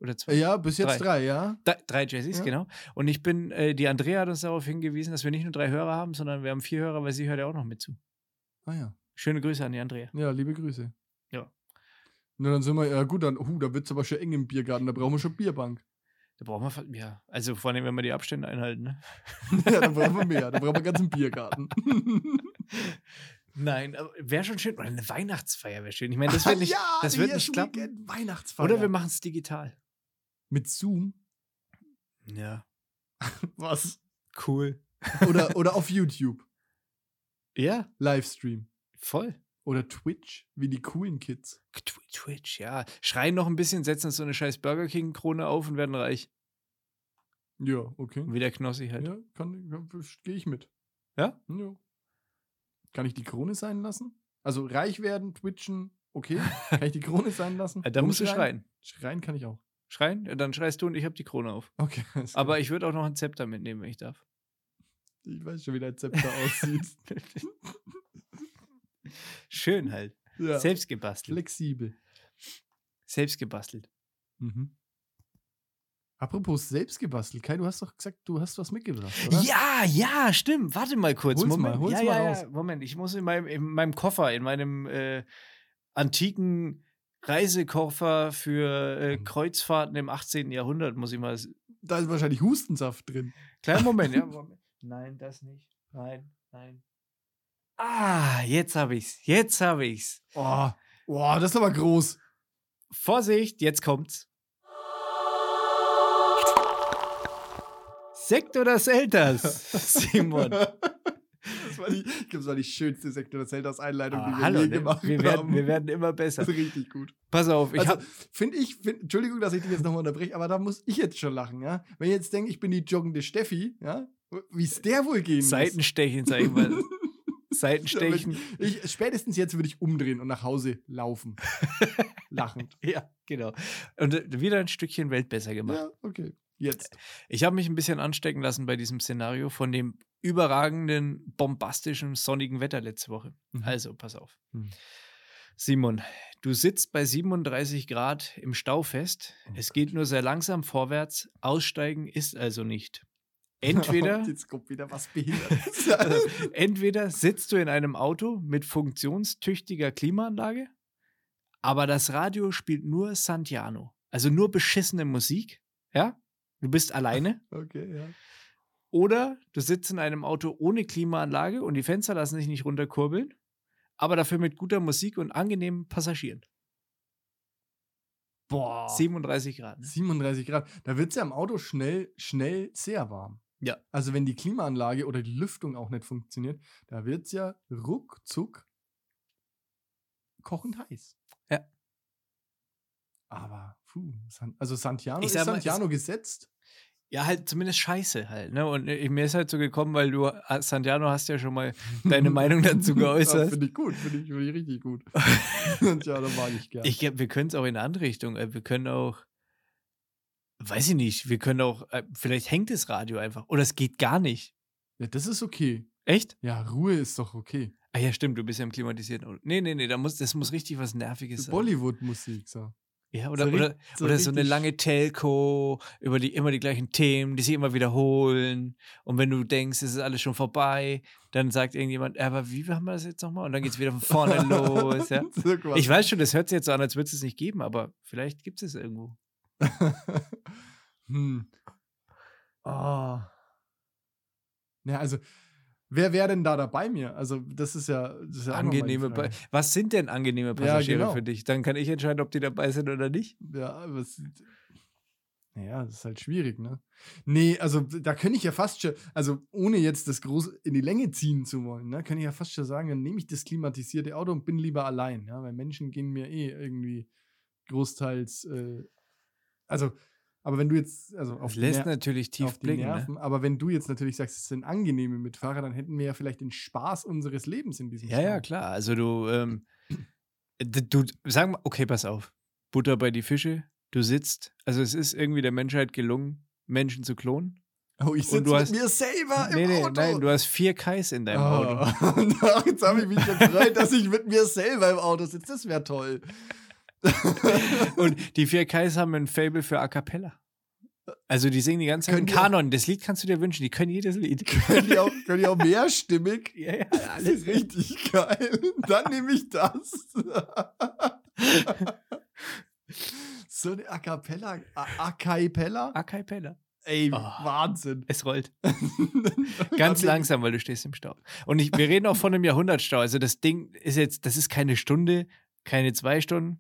Oder zwei? Ja, bis jetzt Drei. drei, ja. Da, drei Jessies, Ja. genau. Und ich bin, äh, die Andrea hat uns darauf hingewiesen, dass wir nicht nur drei Hörer haben, sondern wir haben vier Hörer, weil sie hört ja auch noch mit zu. Ah ja. Schöne Grüße an die Andrea. Ja, liebe Grüße. Ja. Na, dann sind wir, ja gut, dann, uh, da wird es aber schon eng im Biergarten, da brauchen wir schon Bierbank. Da brauchen wir, ja, also vor allem, wenn wir die Abstände einhalten, ne? *laughs* ja, da brauchen wir mehr, da brauchen wir ganz einen Biergarten. *laughs* Nein, aber wäre schon schön. Oder eine Weihnachtsfeier wäre schön. Ich meine, das wird nicht, ja, das wird nicht klappen. Weekend Weihnachtsfeier. Oder wir machen es digital. Mit Zoom. Ja. *laughs* Was? Cool. Oder, oder auf YouTube. Ja, Livestream. Voll. Oder Twitch, wie die coolen Kids. Tw- Twitch, ja. Schreien noch ein bisschen, setzen so eine scheiß Burger King-Krone auf und werden reich. Ja, okay. Wie der Knossi halt. Ja, kann, ja, gehe ich mit. Ja? Ja. Kann ich die Krone sein lassen? Also reich werden, twitchen, okay. *laughs* Kann ich die Krone sein lassen? Da musst du schreien. Schreien kann ich auch. Schreien? Ja, Dann schreist du und ich habe die Krone auf. Okay. *laughs* klar. Aber ich würde auch noch ein Zepter mitnehmen, wenn ich darf. ich weiß schon, wie der Zepter *laughs* aussieht. Schön halt. Ja. Selbst gebastelt. Flexibel. Selbst gebastelt. Mhm. Apropos selbst gebastelt. Kai, du hast doch gesagt, du hast was mitgebracht, oder? Ja, ja, stimmt. Warte mal kurz. Hol's Moment. mal, hol's ja, mal ja, raus. Moment, ich muss in meinem, in meinem Koffer, in meinem äh, antiken Reisekoffer für äh, Mhm. Kreuzfahrten im 18. Jahrhundert, muss ich mal. Da ist wahrscheinlich Hustensaft drin. Kleinen Moment, ja. *laughs* Moment. Nein, das nicht. Nein, nein. Ah, jetzt habe ich's. Jetzt habe ich's. Oh, oh, das ist aber groß. Vorsicht, jetzt kommt's. Sekt oder Selters, *laughs* Simon? Das war die, ich glaube, das war die schönste Sektor des Zeldas Einleitung, ah, die wir hallo, je ne? gemacht wir werden, haben. Wir werden immer besser. Das ist richtig gut. Pass auf, ich also, finde ich, find, Entschuldigung, dass ich dich jetzt nochmal unterbreche, aber da muss ich jetzt schon lachen, ja. Wenn ich jetzt denke, ich bin die joggende Steffi, ja, wie es der wohl gehen Seitenstechen. Seitenstechen, sag ich mal. *laughs* Seitenstechen. Ich, spätestens jetzt würde ich umdrehen und nach Hause laufen. *laughs* Lachend. Ja, genau. Und äh, wieder ein Stückchen Welt besser gemacht. Ja, okay. Jetzt. Ich habe mich ein bisschen anstecken lassen bei diesem Szenario von dem überragenden, bombastischen, sonnigen Wetter letzte Woche. Mhm. Also, pass auf. Mhm. Simon, du sitzt bei 37 Grad im Stau fest. Oh es geht nur sehr langsam vorwärts. Aussteigen ist also nicht. *laughs* Entweder, Jetzt kommt wieder was Behindertes. *laughs* also, entweder sitzt du in einem Auto mit funktionstüchtiger Klimaanlage, aber das Radio spielt nur Santiano. Also nur beschissene Musik. Ja? Du bist alleine. *laughs* okay, ja. Oder du sitzt in einem Auto ohne Klimaanlage und die Fenster lassen sich nicht runterkurbeln, aber dafür mit guter Musik und angenehmen Passagieren. Boah. 37 Grad. Ne? 37 Grad. Da wird es ja im Auto schnell, schnell sehr warm. Ja. Also wenn die Klimaanlage oder die Lüftung auch nicht funktioniert, da wird es ja ruckzuck kochend heiß. Ja. Aber, puh, San also Santiano, Ich ist sag mal, Santiano gesetzt? Ja, halt zumindest scheiße halt. Ne? Und äh, mir ist halt so gekommen, weil du, äh, Santiano, hast ja schon mal deine Meinung dazu *laughs* Ja, geäußert. Finde ich gut, finde ich, find ich richtig gut. *laughs* Santiano mag ich gern. Ich glaube, wir können es auch in eine andere Richtung. äh, Wir können auch, weiß ich nicht, wir können auch, äh, vielleicht hängt das Radio einfach. Oder es geht gar nicht. ja, das ist okay. Echt? Ja, Ruhe ist doch okay. Ah ja, stimmt, du bist ja im klimatisierten. Nee, nee, nee, da muss, das muss richtig was Nerviges sein. Bollywood-Musik, so. Ja, oder, So oder, so oder so eine lange Telco, über die immer die gleichen Themen, die sich immer wiederholen. Und wenn du denkst, es ist alles schon vorbei, dann sagt irgendjemand, "Ja, aber wie haben wir das jetzt nochmal? Und dann geht es wieder von vorne *laughs* los. Ja. Ich weiß schon, das hört sich jetzt so an, als würde es es nicht geben, aber vielleicht gibt es es irgendwo. *laughs* hm. Oh. Ja, also, wer wäre denn da dabei mir? Also, das ist ja. Das ist ja Angenehme. Pa- Was sind denn angenehme Passagiere genau. für dich? Dann kann ich entscheiden, ob die dabei sind oder nicht. Ja, was. Naja, das ist halt schwierig, ne? Nee, also da könnte ich ja fast schon, also ohne jetzt das groß in die Länge ziehen zu wollen, ne, könnte ich ja fast schon sagen, dann nehme ich das klimatisierte Auto und bin lieber allein, ja, weil Menschen gehen mir eh irgendwie großteils, äh, also, aber wenn du jetzt, also auf Das lässt Ner- natürlich tief blicken. Ne? Nerven, aber wenn du jetzt natürlich sagst, es sind angenehme Mitfahrer, dann hätten wir ja vielleicht den Spaß unseres Lebens in diesem Ja, ja, Stau. klar. Also du, ähm, d- du, sag mal, okay, pass auf. Butter bei die Fische, du sitzt, also es ist irgendwie der Menschheit gelungen, Menschen zu klonen. Oh, ich sitze mit hast- mir selber nee, im nee, Auto. nein, du hast vier Kais in deinem Auto. Oh. *laughs* Und ach, jetzt habe ich mich gefreut, dass ich mit mir selber im Auto sitze. Das wäre toll. Und die vier Kais haben ein Fable für A Cappella. Also die singen die ganze Zeit Können Kanon. Das Lied kannst du dir wünschen, die können jedes Lied. können, die auch, können die auch mehrstimmig? *laughs* Ja, ja, ist richtig geil. Dann nehme ich das. so eine A Cappella. A, Cappella? A Cappella. Ey, Oh. Wahnsinn. Es rollt. *laughs* Ganz langsam, weil du stehst im Stau. Und ich, wir reden auch von einem Jahrhundertstau. Also das Ding ist jetzt, das ist keine Stunde, keine zwei Stunden.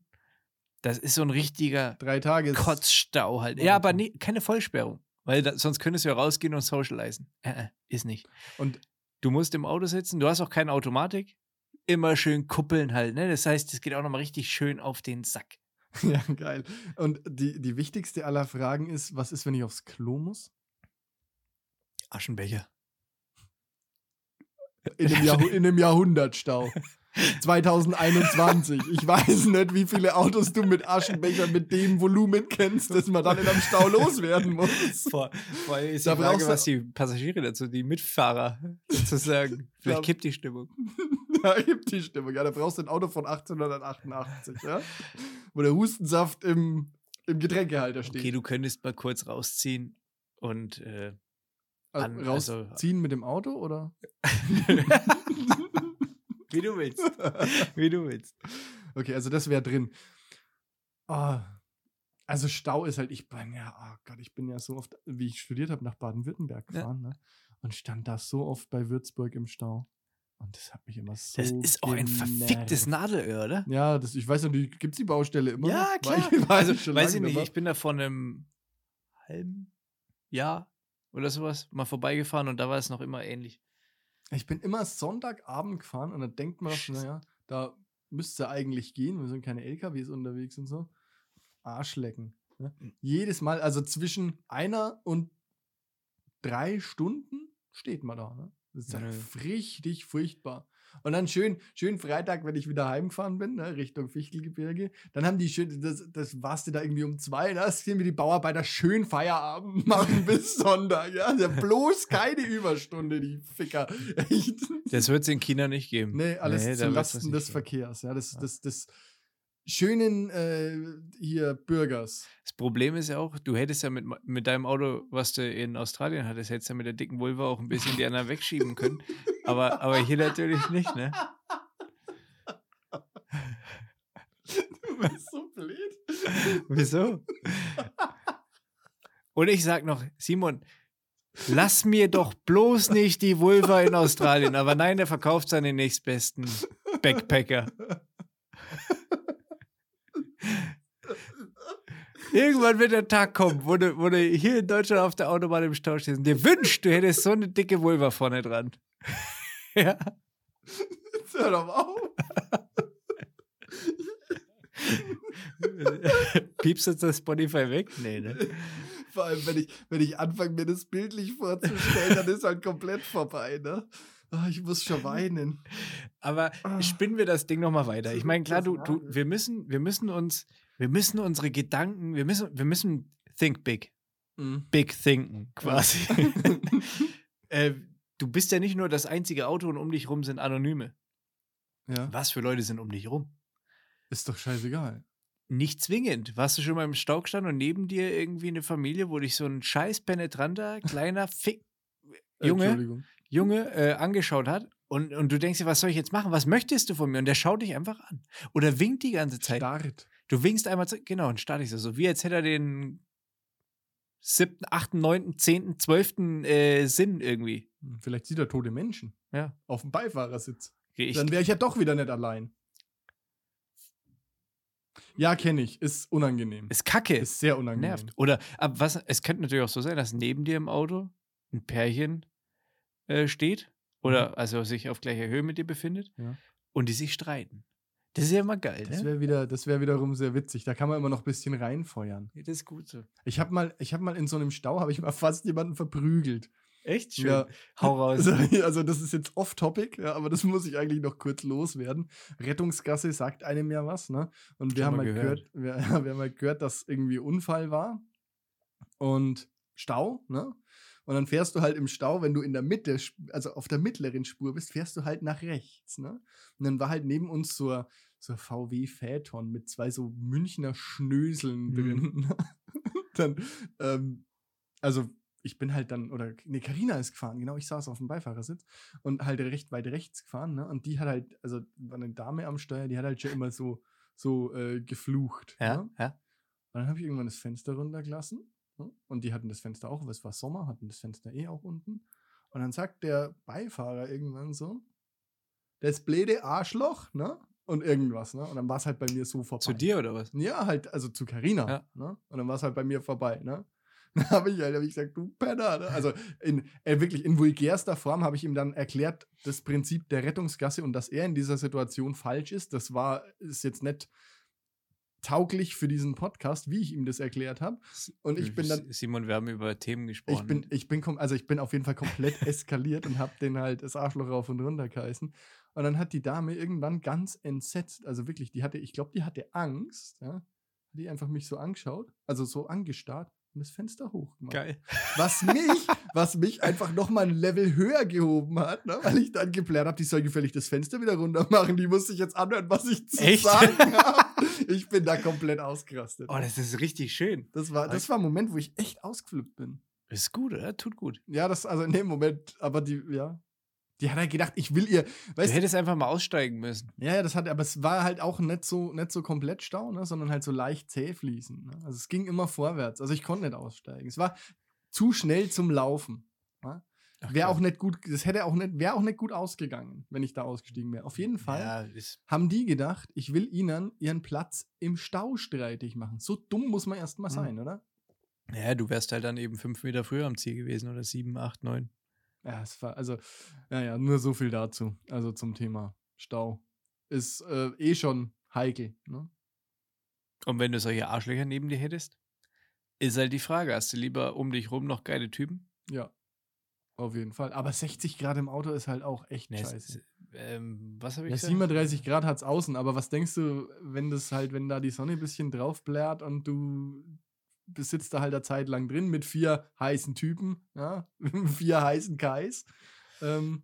Das ist so ein richtiger Drei Tage. Kotzstau halt. Ja, aber nee, keine Vollsperrung. Weil da, sonst könntest du ja rausgehen und socialisen. Äh, äh, ist nicht. Und Du musst im Auto sitzen, du hast auch keine Automatik. Immer schön kuppeln halt, ne? Das heißt, es geht auch nochmal richtig schön auf den Sack. *laughs* ja, geil. Und die, die wichtigste aller Fragen ist: Was ist, wenn ich aufs Klo muss? Aschenbecher. In einem, einem *laughs* Jahrhundertstau. 2021. Ich weiß nicht, wie viele Autos du mit Aschenbechern mit dem Volumen kennst, dass man dann in einem Stau loswerden muss. Vor, vor allem ist Da die Frage, was die Passagiere dazu, die Mitfahrer sozusagen. Vielleicht Ja. kippt die Stimmung. *laughs* Da gibt die Stimmung. Ja, da brauchst du ein Auto von 1888, ja? Wo der Hustensaft im, im Getränkehalter steht. Okay, du könntest mal kurz rausziehen und äh, Also an- also- rausziehen mit dem Auto oder? *laughs* *laughs* wie du willst. *laughs* Wie du willst. Okay, also das wäre drin. Ah, also Stau ist halt, ich bin ja, oh Gott, ich bin ja so oft, wie ich studiert habe, nach Baden-Württemberg Ja. gefahren, ne? Und stand da so oft bei Würzburg im Stau. Und das hat mich immer so. Das ist auch ein verficktes. Nadelöhr, oder? Ja, das, ich weiß nicht, gibt es die Baustelle immer? Ja, noch? Klar. *laughs* ich- also, schon weiß ich nicht, dabei. ich bin da vor einem halben Jahr oder sowas mal vorbeigefahren und da war es noch immer ähnlich. Ich bin immer Sonntagabend gefahren und da denkt man, naja, da müsste eigentlich gehen, wir sind keine LKWs unterwegs und so. Arschlecken. Ne? Hm. Jedes Mal, also zwischen einer und drei Stunden steht man da. Ne? Das ist Ja. halt richtig furchtbar. Und dann schön, schön Freitag, wenn ich wieder heimgefahren bin, ne, Richtung Fichtelgebirge, dann haben die schön, das, das warst du da irgendwie um zwei, da sehen wir die Bauarbeiter schön Feierabend *laughs* machen bis Sonntag, ja. ja bloß keine Überstunde, die Ficker. Echt. Das wird es in China nicht geben. Nee, alles Nee, zu das Lasten des geben. Verkehrs, ja. Das, Ja. das, des schönen äh, hier Bürgers. Das Problem ist ja auch, du hättest ja mit, mit deinem Auto, was du in Australien hattest, hättest ja mit der dicken Vulva auch ein bisschen die anderen wegschieben können. Aber, aber hier natürlich nicht, ne? Du bist so blöd. Wieso? Und ich sag noch, Simon, lass mir doch bloß nicht die Vulva in Australien. Aber nein, er verkauft seinen nächstbesten Backpacker. Irgendwann wird der Tag kommen, wo du, wo du hier in Deutschland auf der Autobahn im Stau stehst und dir wünscht, du hättest so eine dicke Vulva vorne dran. *laughs* ja. Jetzt Hör doch auf. *laughs* Piepst jetzt das Spotify weg? Nee, ne? Vor allem, wenn ich, wenn ich anfange, mir das bildlich vorzustellen, dann ist halt komplett vorbei, ne? Ah, ich muss schon weinen. Aber Ah. spinnen wir das Ding nochmal weiter. Ich meine, klar, du, du, wir müssen, wir müssen uns, wir müssen unsere Gedanken, wir müssen, wir müssen think big. Mhm. Big thinken, quasi. *laughs* *laughs* äh, du bist ja nicht nur das einzige Auto und um dich rum sind Anonyme. Ja, Was für Leute sind um dich rum? ist doch scheißegal. Nicht zwingend. Warst du schon mal im Stau gestanden und neben dir irgendwie eine Familie, wo dich so ein scheiß penetranter, kleiner Fick, *laughs* Junge. Junge äh, angeschaut hat und, und du denkst dir, was soll ich jetzt machen? Was möchtest du von mir? Und der schaut dich einfach an. Oder winkt die ganze Zeit. Starrt. Du winkst einmal, zu, genau, und startest so, so wie als hätte er den siebten, achten, neunten, zehnten, zwölften äh, Sinn irgendwie. Hm, Vielleicht sieht er tote Menschen Ja. auf dem Beifahrersitz. Ich, Dann wäre ich ja doch wieder nicht allein. Ja, kenne ich. Ist unangenehm. ist kacke. Ist sehr unangenehm. nervt. Oder ab was, es könnte natürlich auch so sein, dass neben dir im Auto ein Pärchen äh, steht oder also sich auf gleicher Höhe mit dir befindet Mhm. Ja. und die sich streiten. Das ist ja immer geil, Das ne? wäre wieder, das wäre wiederum sehr witzig. Da kann man immer noch ein bisschen reinfeuern. Ja, Das ist gut so. Ich habe mal, ich habe mal in so einem Stau, habe ich mal fast jemanden verprügelt. Echt schön. Ja. Hau *laughs* raus. Also, also das ist jetzt off-topic, ja, aber das muss ich eigentlich noch kurz loswerden. Rettungsgasse sagt einem ja was, ne? Und wir haben mal halt gehört, wir, *laughs* wir haben halt gehört, dass irgendwie Unfall war und Stau, ne? Und dann fährst du halt im Stau, wenn du in der Mitte, also auf der mittleren Spur bist, fährst du halt nach rechts, ne? Und dann war halt neben uns so, so VW Phaeton mit zwei so Münchner Schnöseln Mhm. drin. *laughs* dann, ähm, also ich bin halt dann, oder nee, Carina ist gefahren, genau, ich saß auf dem Beifahrersitz und halt recht weit rechts gefahren, ne? Und die hat halt, also war eine Dame am Steuer, die hat halt schon immer so, so äh, geflucht. Ja, Ne? ja. Und dann habe ich irgendwann das Fenster runtergelassen. Ne? Und die hatten das Fenster auch, weil es war Sommer, hatten das Fenster eh auch unten. Und dann sagt der Beifahrer irgendwann so, das blöde Arschloch, ne? Und irgendwas, ne? Und dann war es halt bei mir so vorbei. Zu dir oder was? Ja, halt, also zu Carina. Ja. Ne? Und dann war es halt bei mir vorbei, ne? *laughs* Dann habe ich halt hab ich gesagt, du Penner. Ne? Also in, äh, wirklich in vulgärster Form habe ich ihm dann erklärt, das Prinzip der Rettungsgasse und dass er in dieser Situation falsch ist. Das war, ist jetzt nicht tauglich für diesen Podcast, wie ich ihm das erklärt habe. Und ich bin dann, Simon, wir haben über Themen gesprochen. ich bin, ich bin, also ich bin auf jeden Fall komplett *laughs* eskaliert und habe den halt das Arschloch rauf und runter geheißen. Und dann hat die Dame irgendwann ganz entsetzt, also wirklich, die hatte, ich glaube, die hatte Angst, ja, hat die einfach mich so angeschaut, also so angestarrt und das Fenster hochgemacht. Geil. Was mich, was mich einfach noch mal ein Level höher gehoben hat, ne? weil ich dann geplant habe, die soll gefällig das Fenster wieder runter machen. Die muss sich jetzt anhören, was ich zu Echt? sagen habe. *laughs* Ich bin da komplett ausgerastet. Oh, das ist richtig schön. Das war, das war ein Moment, wo ich echt ausgeflippt bin. Ist gut, oder? Tut gut. Ja, das, also in dem Moment, aber die, ja. Die hat halt gedacht, ich will ihr, weißt du, hättest einfach mal aussteigen müssen. ja, ja, das hat, aber es war halt auch nicht so, nicht so komplett Stau, ne, sondern halt so leicht zäh fließen. Ne? Also es ging immer vorwärts. Also ich konnte nicht aussteigen. Es war zu schnell zum Laufen. Ne? Wäre auch nicht gut, das hätte auch nicht, wäre auch nicht gut ausgegangen, wenn ich da ausgestiegen wäre. Auf jeden Fall Ja, haben die gedacht, ich will ihnen ihren Platz im Stau streitig machen. So dumm muss man erst mal Mhm. sein, oder? Ja, du wärst halt dann eben fünf Meter früher am Ziel gewesen oder sieben, acht, neun. Ja, es war, also, naja, nur so viel dazu. Also zum Thema Stau. Ist äh, eh schon heikel. Ne? Und wenn du solche Arschlöcher neben dir hättest, ist halt die Frage, hast du lieber um dich rum noch geile Typen? Ja. Auf jeden Fall. Aber 60 Grad im Auto ist halt auch echt Nee, es- scheiße. es- ähm, was habe ich Ja, gesagt? 37 Grad hat's außen, aber was denkst du, wenn das halt, wenn da die Sonne ein bisschen drauf blärt und du besitzt da halt eine Zeit lang drin mit vier heißen Typen, ja, *laughs* vier heißen Kais. Ähm,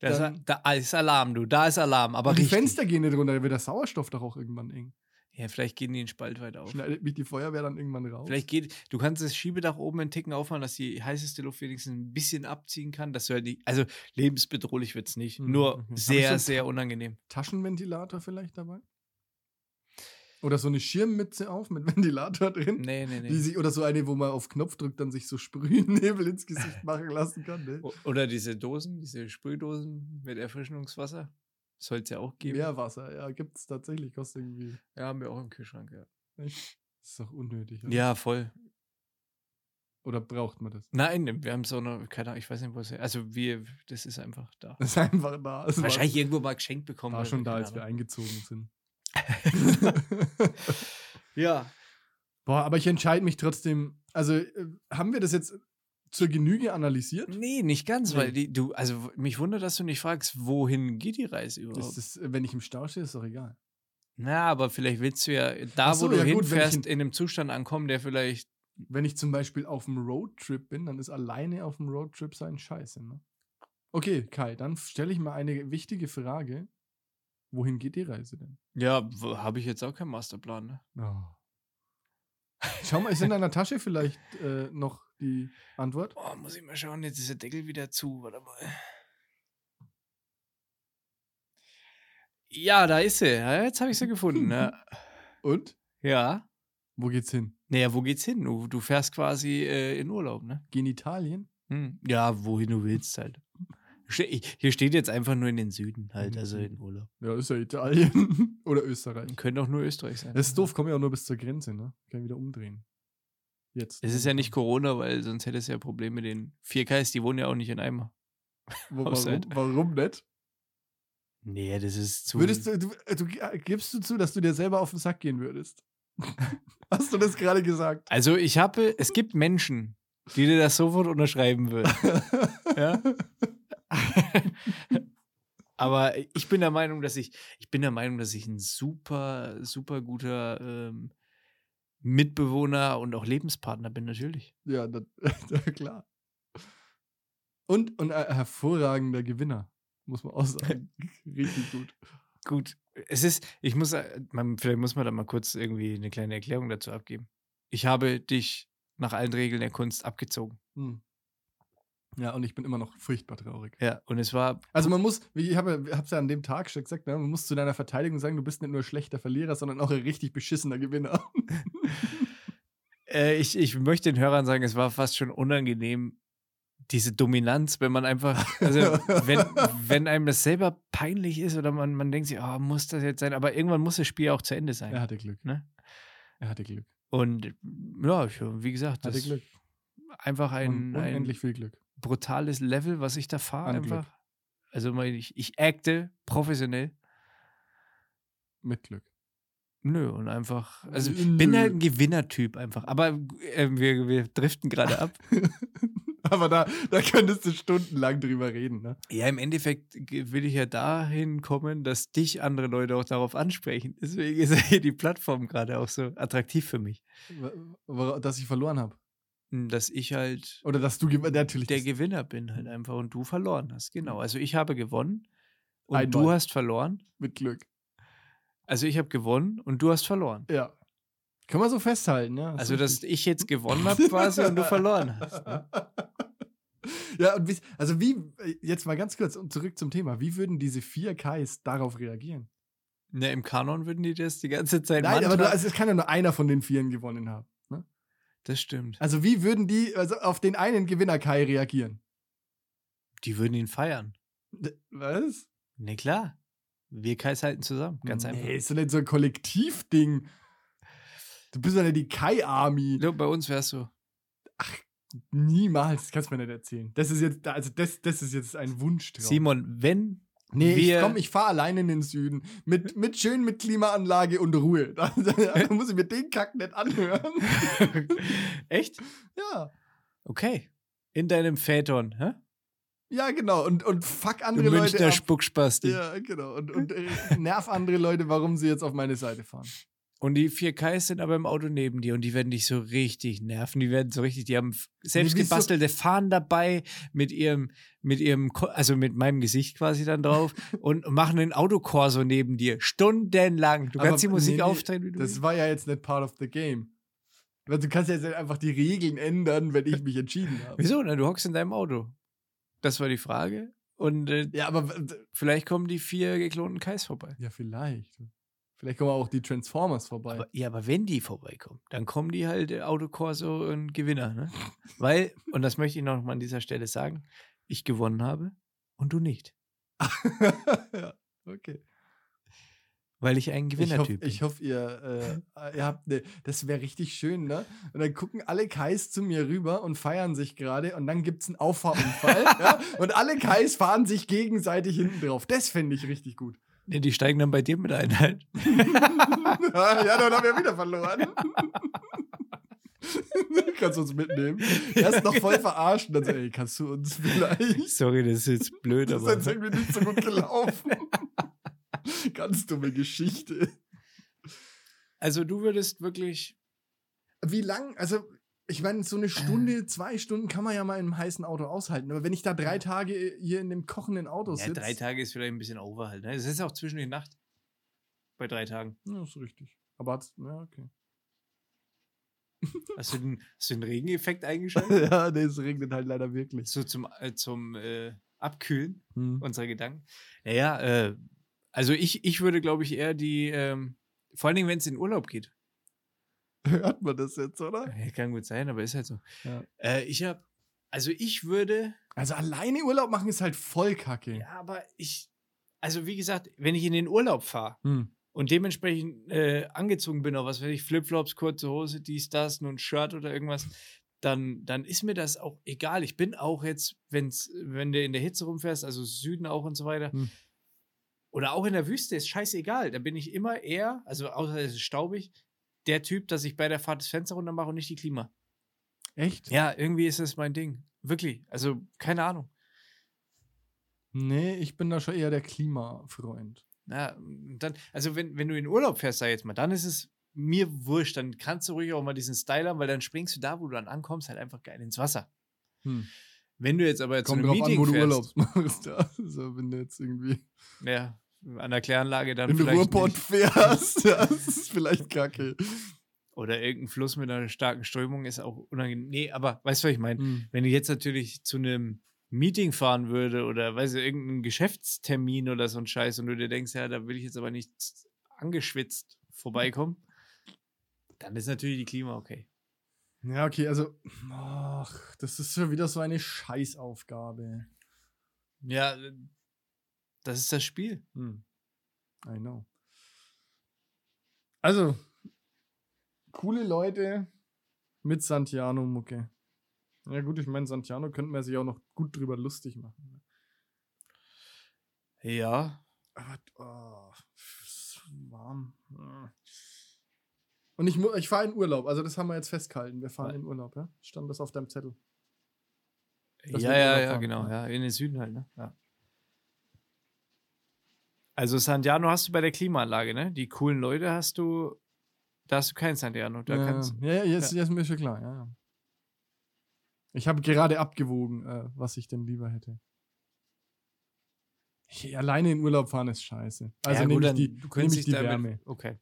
Da ist, ist Alarm, du, da ist Alarm, aber die. Fenster gehen nicht runter, da wird der Sauerstoff doch auch irgendwann eng. Ja, vielleicht gehen die einen Spalt weiter auf. Schneidet mich die Feuerwehr dann irgendwann raus. Vielleicht geht, du kannst das Schiebedach oben einen Ticken aufmachen, dass die heißeste Luft wenigstens ein bisschen abziehen kann, dass du halt nicht, also lebensbedrohlich wird es nicht, Hm, nur. Hab ich so sehr, sehr unangenehm. Taschenventilator vielleicht dabei? Oder so eine Schirmmütze auf mit *laughs* Ventilator drin? Nee, nee, nee. Sich, oder so eine, wo man auf Knopf drückt, dann sich so Sprühnebel ins Gesicht *laughs* machen lassen kann. Ne? O- Oder diese Dosen, diese Sprühdosen mit Erfrischungswasser. Soll es ja auch geben. Meerwasser, ja, gibt es tatsächlich, kostet irgendwie. Ja, haben wir auch im Kühlschrank, ja. Echt? Das ist doch unnötig. oder? Ja, voll. Oder braucht man das? Nein, wir haben so eine, keine Ahnung, ich weiß nicht, wo es Also wir, das ist einfach da. Das ist einfach da. War- Wahrscheinlich irgendwo mal geschenkt bekommen. war schon da, als wir eingezogen sind. *laughs* Ja. Boah, aber ich entscheide mich trotzdem. Also, äh, haben wir das jetzt zur Genüge analysiert? Nee, nicht ganz, Nee. weil die, du, also mich wundert, dass du nicht fragst, wohin geht die Reise überhaupt? Ist, äh, wenn ich im Stau stehe, ist doch egal. Na, aber vielleicht willst du ja da, so, wo du ja gut, hinfährst, in- in einem Zustand ankommen, der vielleicht. Wenn ich zum Beispiel auf einem Roadtrip bin, dann ist alleine auf dem Roadtrip sein Scheiße, ne? Okay, Kai, dann stelle ich mal eine wichtige Frage. Wohin geht die Reise denn? Ja, habe ich jetzt auch keinen Masterplan, ne? Oh. Schau mal, ist in deiner Tasche vielleicht äh, noch die Antwort? Oh, muss ich mal schauen, jetzt ist der Deckel wieder zu. Warte mal. Ja, da ist sie. Jetzt habe ich sie gefunden. Ja. *laughs* Und? ja. Wo geht's hin? Naja, wo geht's hin? Du, du fährst quasi äh, in Urlaub, ne? Genitalien? Hm. Ja, wohin du willst halt. Hier steht jetzt einfach nur in den Süden halt, Mhm. also in Urlaub. Ja, ist ja Italien. *laughs* Oder Österreich. Könnte auch nur Österreich sein. Das ist doof, kommen ja auch nur bis zur Grenze, ne? Kann wieder umdrehen. Jetzt. Es ist ja nicht Corona, weil sonst hättest du ja Probleme mit den 4Ks, die wohnen ja auch nicht in einem. *laughs* Warum, warum nicht? Nee, das ist zu. Würdest du, du, du, gibst du zu, dass du dir selber auf den Sack gehen würdest? *laughs* Hast du das gerade gesagt? Also ich habe, es gibt Menschen, die dir das sofort unterschreiben würden. *laughs* Ja. Aber ich bin der Meinung, dass ich, ich bin der Meinung, dass ich ein super, super guter ähm, Mitbewohner und auch Lebenspartner bin, natürlich. Ja, na, ja *laughs* klar. Und, und ein hervorragender Gewinner, muss man auch sagen. *laughs* Richtig gut. Gut, es ist, ich muss, äh, man, vielleicht muss man da mal kurz irgendwie eine kleine Erklärung dazu abgeben. Ich habe dich nach allen Regeln der Kunst abgezogen. Hm. Ja, und ich bin immer noch furchtbar traurig. Ja, und es war, Also man muss, wie ich habe es ja an dem Tag schon gesagt, ne, man muss zu deiner Verteidigung sagen, du bist nicht nur ein schlechter Verlierer, sondern auch ein richtig beschissener Gewinner. *laughs* äh, ich, ich möchte den Hörern sagen, es war fast schon unangenehm, diese Dominanz, wenn man einfach, also *laughs* wenn, wenn einem das selber peinlich ist oder man, man denkt sich, oh, muss das jetzt sein, aber irgendwann muss das Spiel auch zu Ende sein. er hatte Glück. Ne? Er hatte Glück. Und ja, ich, wie gesagt, Hatte Glück. einfach Und ein, ein unendlich viel Glück. Brutales Level, was ich da fahre An Glück. einfach. Also ich, ich acte professionell. Mit Glück. Nö, und einfach, also ich Nö. bin halt ein Gewinnertyp einfach. Aber äh, wir, wir driften gerade ab. *laughs* Aber da, da könntest du stundenlang drüber reden, ne? Ja, im Endeffekt will ich ja dahin kommen, dass dich andere Leute auch darauf ansprechen. Deswegen ist ja *laughs* hier die Plattform gerade auch so attraktiv für mich. Dass ich verloren habe. Dass ich halt Oder dass du natürlich. der Gewinner bin halt einfach und du verloren hast. Genau. Also ich habe gewonnen und Einmal. du hast verloren. mit Glück. Also ich habe gewonnen und du hast verloren. Ja. Kann man so festhalten, ja. Also, dass ich jetzt gewonnen habe *laughs* quasi und du verloren hast. Ne? *laughs* ja, und wie, also wie, jetzt mal ganz kurz und zurück zum Thema. Wie würden diese vier Kais darauf reagieren? Ne, Im Kanon würden die das die ganze Zeit Nein, Mantra- aber du, also es kann ja nur einer von den Vieren gewonnen haben. Das stimmt. Also wie würden die also auf den einen Gewinner Kai reagieren? Die würden ihn feiern. Was? Ne, klar. Wir Kais halten zusammen. Ganz nee, einfach. ist doch nicht so ein Kollektivding. Du bist ja nicht die Kai-Army. Bei uns wär's so. Niemals, das kannst du mir nicht erzählen. Das ist jetzt, also das, das ist jetzt ein Wunschtraum. Simon, wenn nee, wir- ich komm, ich fahre alleine in den Süden. Mit, mit schön mit Klimaanlage und Ruhe. Da, *laughs* da, da muss ich mir den Kack nicht anhören. *laughs* Echt? Ja. Okay. In deinem Phaeton, hä? Ja, genau. Und, und fuck andere Leute Münchner ab. Spuckspasti. Ja, genau. Und, und äh, nerv andere Leute, warum sie jetzt auf meine Seite fahren. Und die 4Ks sind aber im Auto neben dir und die werden dich so richtig nerven. Die werden so richtig, die haben selbst gebastelte Fahnen dabei mit ihrem, mit ihrem, also mit meinem Gesicht quasi dann drauf *laughs* und machen einen Autokorso neben dir. Stundenlang. Du Aber kannst die Musik nee, aufdrehen, wie du Das willst. war ja jetzt nicht part of the game. Weil du kannst ja jetzt einfach die Regeln ändern, wenn ich mich entschieden habe. Wieso? Na, du hockst in deinem Auto. Das war die Frage. Und äh, Ja, aber vielleicht kommen die vier geklonten Kais vorbei. ja, vielleicht. Vielleicht kommen auch die Transformers vorbei. Aber, ja, aber wenn die vorbeikommen, dann kommen die halt äh, Autokorso und Gewinner, ne? Weil, und das möchte ich noch mal an dieser Stelle sagen, ich gewonnen habe und du nicht. *laughs* ja, okay. Weil ich ein hoffe, Gewinnertyp bin. ich hoff, ihr, äh, ihr habt ne, das wäre richtig schön, ne? Und dann gucken alle Kais zu mir rüber und feiern sich gerade und dann gibt es einen Auffahrunfall. *laughs* ja? Und alle Kais fahren sich gegenseitig hinten drauf. Das fände ich richtig gut. Nee, die steigen dann bei dir mit ein halt. *laughs* ja, dann haben wir wieder verloren. *laughs* kannst du uns mitnehmen? Erst noch voll verarscht und dann so, ey, kannst du uns vielleicht? Sorry, das ist jetzt blöd, Das ist aber. jetzt irgendwie nicht so gut gelaufen. Ganz dumme Geschichte. Also du würdest wirklich. Wie lang, also ich meine, so eine Stunde, zwei Stunden kann man ja mal in einem heißen Auto aushalten. Aber wenn ich da drei Tage hier in dem kochenden Auto Ja, sitze. drei Tage ist vielleicht ein bisschen over halt. Ne? Es ist auch zwischen die Nacht. Bei drei Tagen. Ja, ist richtig. Aber hat's, ja, okay. Hast du den, hast du den Regeneffekt *laughs* eingeschaltet? ja, nee, es regnet halt leider wirklich. so zum, äh, zum äh, Abkühlen Hm. unserer Gedanken. Naja, äh, also ich, ich würde, glaube ich, eher die, ähm, vor allen Dingen, wenn es in Urlaub geht. *laughs* Hört man das jetzt, oder? Ja, kann gut sein, aber ist halt so. Ja. Äh, ich habe, also ich würde, Also alleine Urlaub machen ist halt voll kacke. ja, aber ich, also wie gesagt, wenn ich in den Urlaub fahre Hm. und dementsprechend äh, angezogen bin, auf was weiß ich, Flipflops, kurze Hose, dies, das, nur ein Shirt oder irgendwas, dann, dann ist mir das auch egal. Ich bin auch jetzt, wenn's, wenn du in der Hitze rumfährst, also Süden auch und so weiter, Hm. oder auch in der Wüste, ist scheißegal. Da bin ich immer eher, also außer es ist staubig, der Typ, dass ich bei der Fahrt das Fenster runter mache und nicht die Klima. Echt? Ja, irgendwie ist das mein Ding. Wirklich. Also, keine Ahnung. Nee, ich bin da schon eher der Klimafreund. Ja, dann, also wenn, wenn du in Urlaub fährst, sag jetzt mal, dann ist es mir wurscht, dann kannst du ruhig auch mal diesen Style haben, weil dann springst du da, wo du dann ankommst, halt einfach geil ins Wasser. Hm. Wenn du jetzt aber zu Kommt einem drauf an, Meeting wo du fährst, Urlaubs *laughs* machst. Ja. Also, wenn du jetzt irgendwie ja, an der Kläranlage dann in vielleicht Ruhrpott nicht. fährst, *laughs* ja, das ist vielleicht kacke. oder irgendein Fluss mit einer starken Strömung ist auch unangenehm. Nee, aber weißt du, was ich meine? Hm. Wenn ich jetzt natürlich zu einem Meeting fahren würde oder weiß ich, irgendeinen Geschäftstermin oder so ein Scheiß und du dir denkst, ja, da will ich jetzt aber nicht angeschwitzt vorbeikommen, dann ist natürlich die Klima okay. Ja, okay, also, ach, das ist schon wieder so eine Scheißaufgabe. Ja, das ist das Spiel. Hm. I know. Also, coole Leute mit Santiano-Mucke. Ja, gut, ich meine, Santiano könnte man sich auch noch gut drüber lustig machen. Ja. Aber, oh, warm. Hm. Und ich, ich fahre in Urlaub, also das haben wir jetzt festgehalten. Wir fahren Ja. in Urlaub, ja? Stand das auf deinem Zettel? Ja, ja, ja, genau. ja. Ja, in den Süden halt, ne? Ja. Also Santiano hast du bei der Klimaanlage, ne? Die coolen Leute hast du, da hast du kein Santiano. Da ja, kannst, ja, ja, jetzt, jetzt ist mir schon klar, ja. Ich habe gerade abgewogen, äh, was ich denn lieber hätte. Ich, alleine in Urlaub fahren ist scheiße. Also ja, nehme ich die, du nehm ich die damit- Wärme. Okay.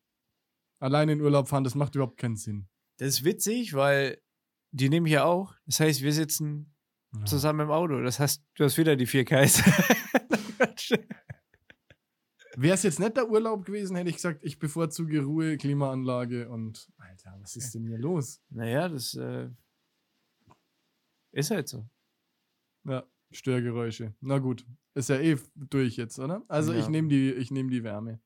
Alleine in Urlaub fahren, das macht überhaupt keinen Sinn. Das ist witzig, weil die nehme ich ja auch. Das heißt, wir sitzen Ja. zusammen im Auto. Das heißt, du hast wieder die vier Ks. *laughs* *laughs* Wäre es jetzt nicht der Urlaub gewesen, hätte ich gesagt, ich bevorzuge Ruhe, Klimaanlage und. Alter, was ist denn hier los? naja, das äh, ist halt so. Ja, Störgeräusche. Na gut, ist ja eh durch jetzt, oder? Also Ja. ich nehme die, ich nehm die Wärme.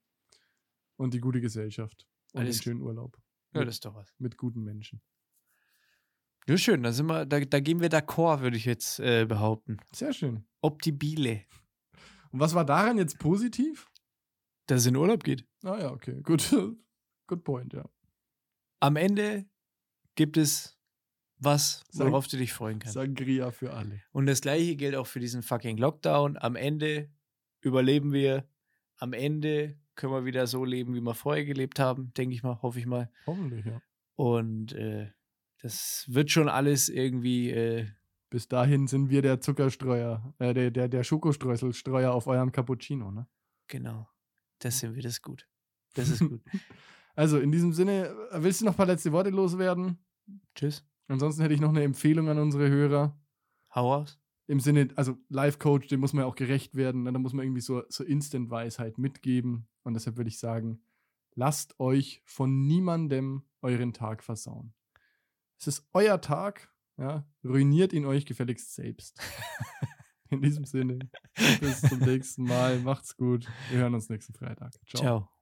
Und die gute Gesellschaft. Und Alles- den schönen Urlaub. Ja, das ist doch was. mit guten Menschen. Ja, schön, da sind wir, da, da gehen wir d'accord, würde ich jetzt äh, behaupten. Sehr schön. Optibile, Und was war daran jetzt positiv? Dass es in Urlaub geht. Ah ja, okay, gut. *laughs* Good point, ja. Am Ende gibt es was, worauf du dich freuen kannst. Sangria für alle. Und das gleiche gilt auch für diesen fucking Lockdown. Am Ende überleben wir. Am Ende können wir wieder so leben, wie wir vorher gelebt haben, denke ich mal, hoffe ich mal. Hoffentlich, ja. Und äh, das wird schon alles irgendwie, äh, Bis dahin sind wir der Zuckerstreuer, äh, der, der, der Schokostreuselstreuer auf eurem Cappuccino, ne? genau. Das sind wir, das ist gut. Das ist gut. *laughs* Also in diesem Sinne, äh, willst du noch ein paar letzte Worte loswerden? Tschüss. Ansonsten hätte ich noch eine Empfehlung an unsere Hörer. Hau aus. Im Sinne, also Life-Coach, dem muss man ja auch gerecht werden. ne? Da muss man irgendwie so, so Instant-Weisheit mitgeben. Und deshalb würde ich sagen, lasst euch von niemandem euren Tag versauen. Es ist euer Tag, ja, ruiniert ihn euch gefälligst selbst. *laughs* In diesem Sinne, bis zum nächsten Mal. Macht's gut. Wir hören uns nächsten Freitag. Ciao. Ciao.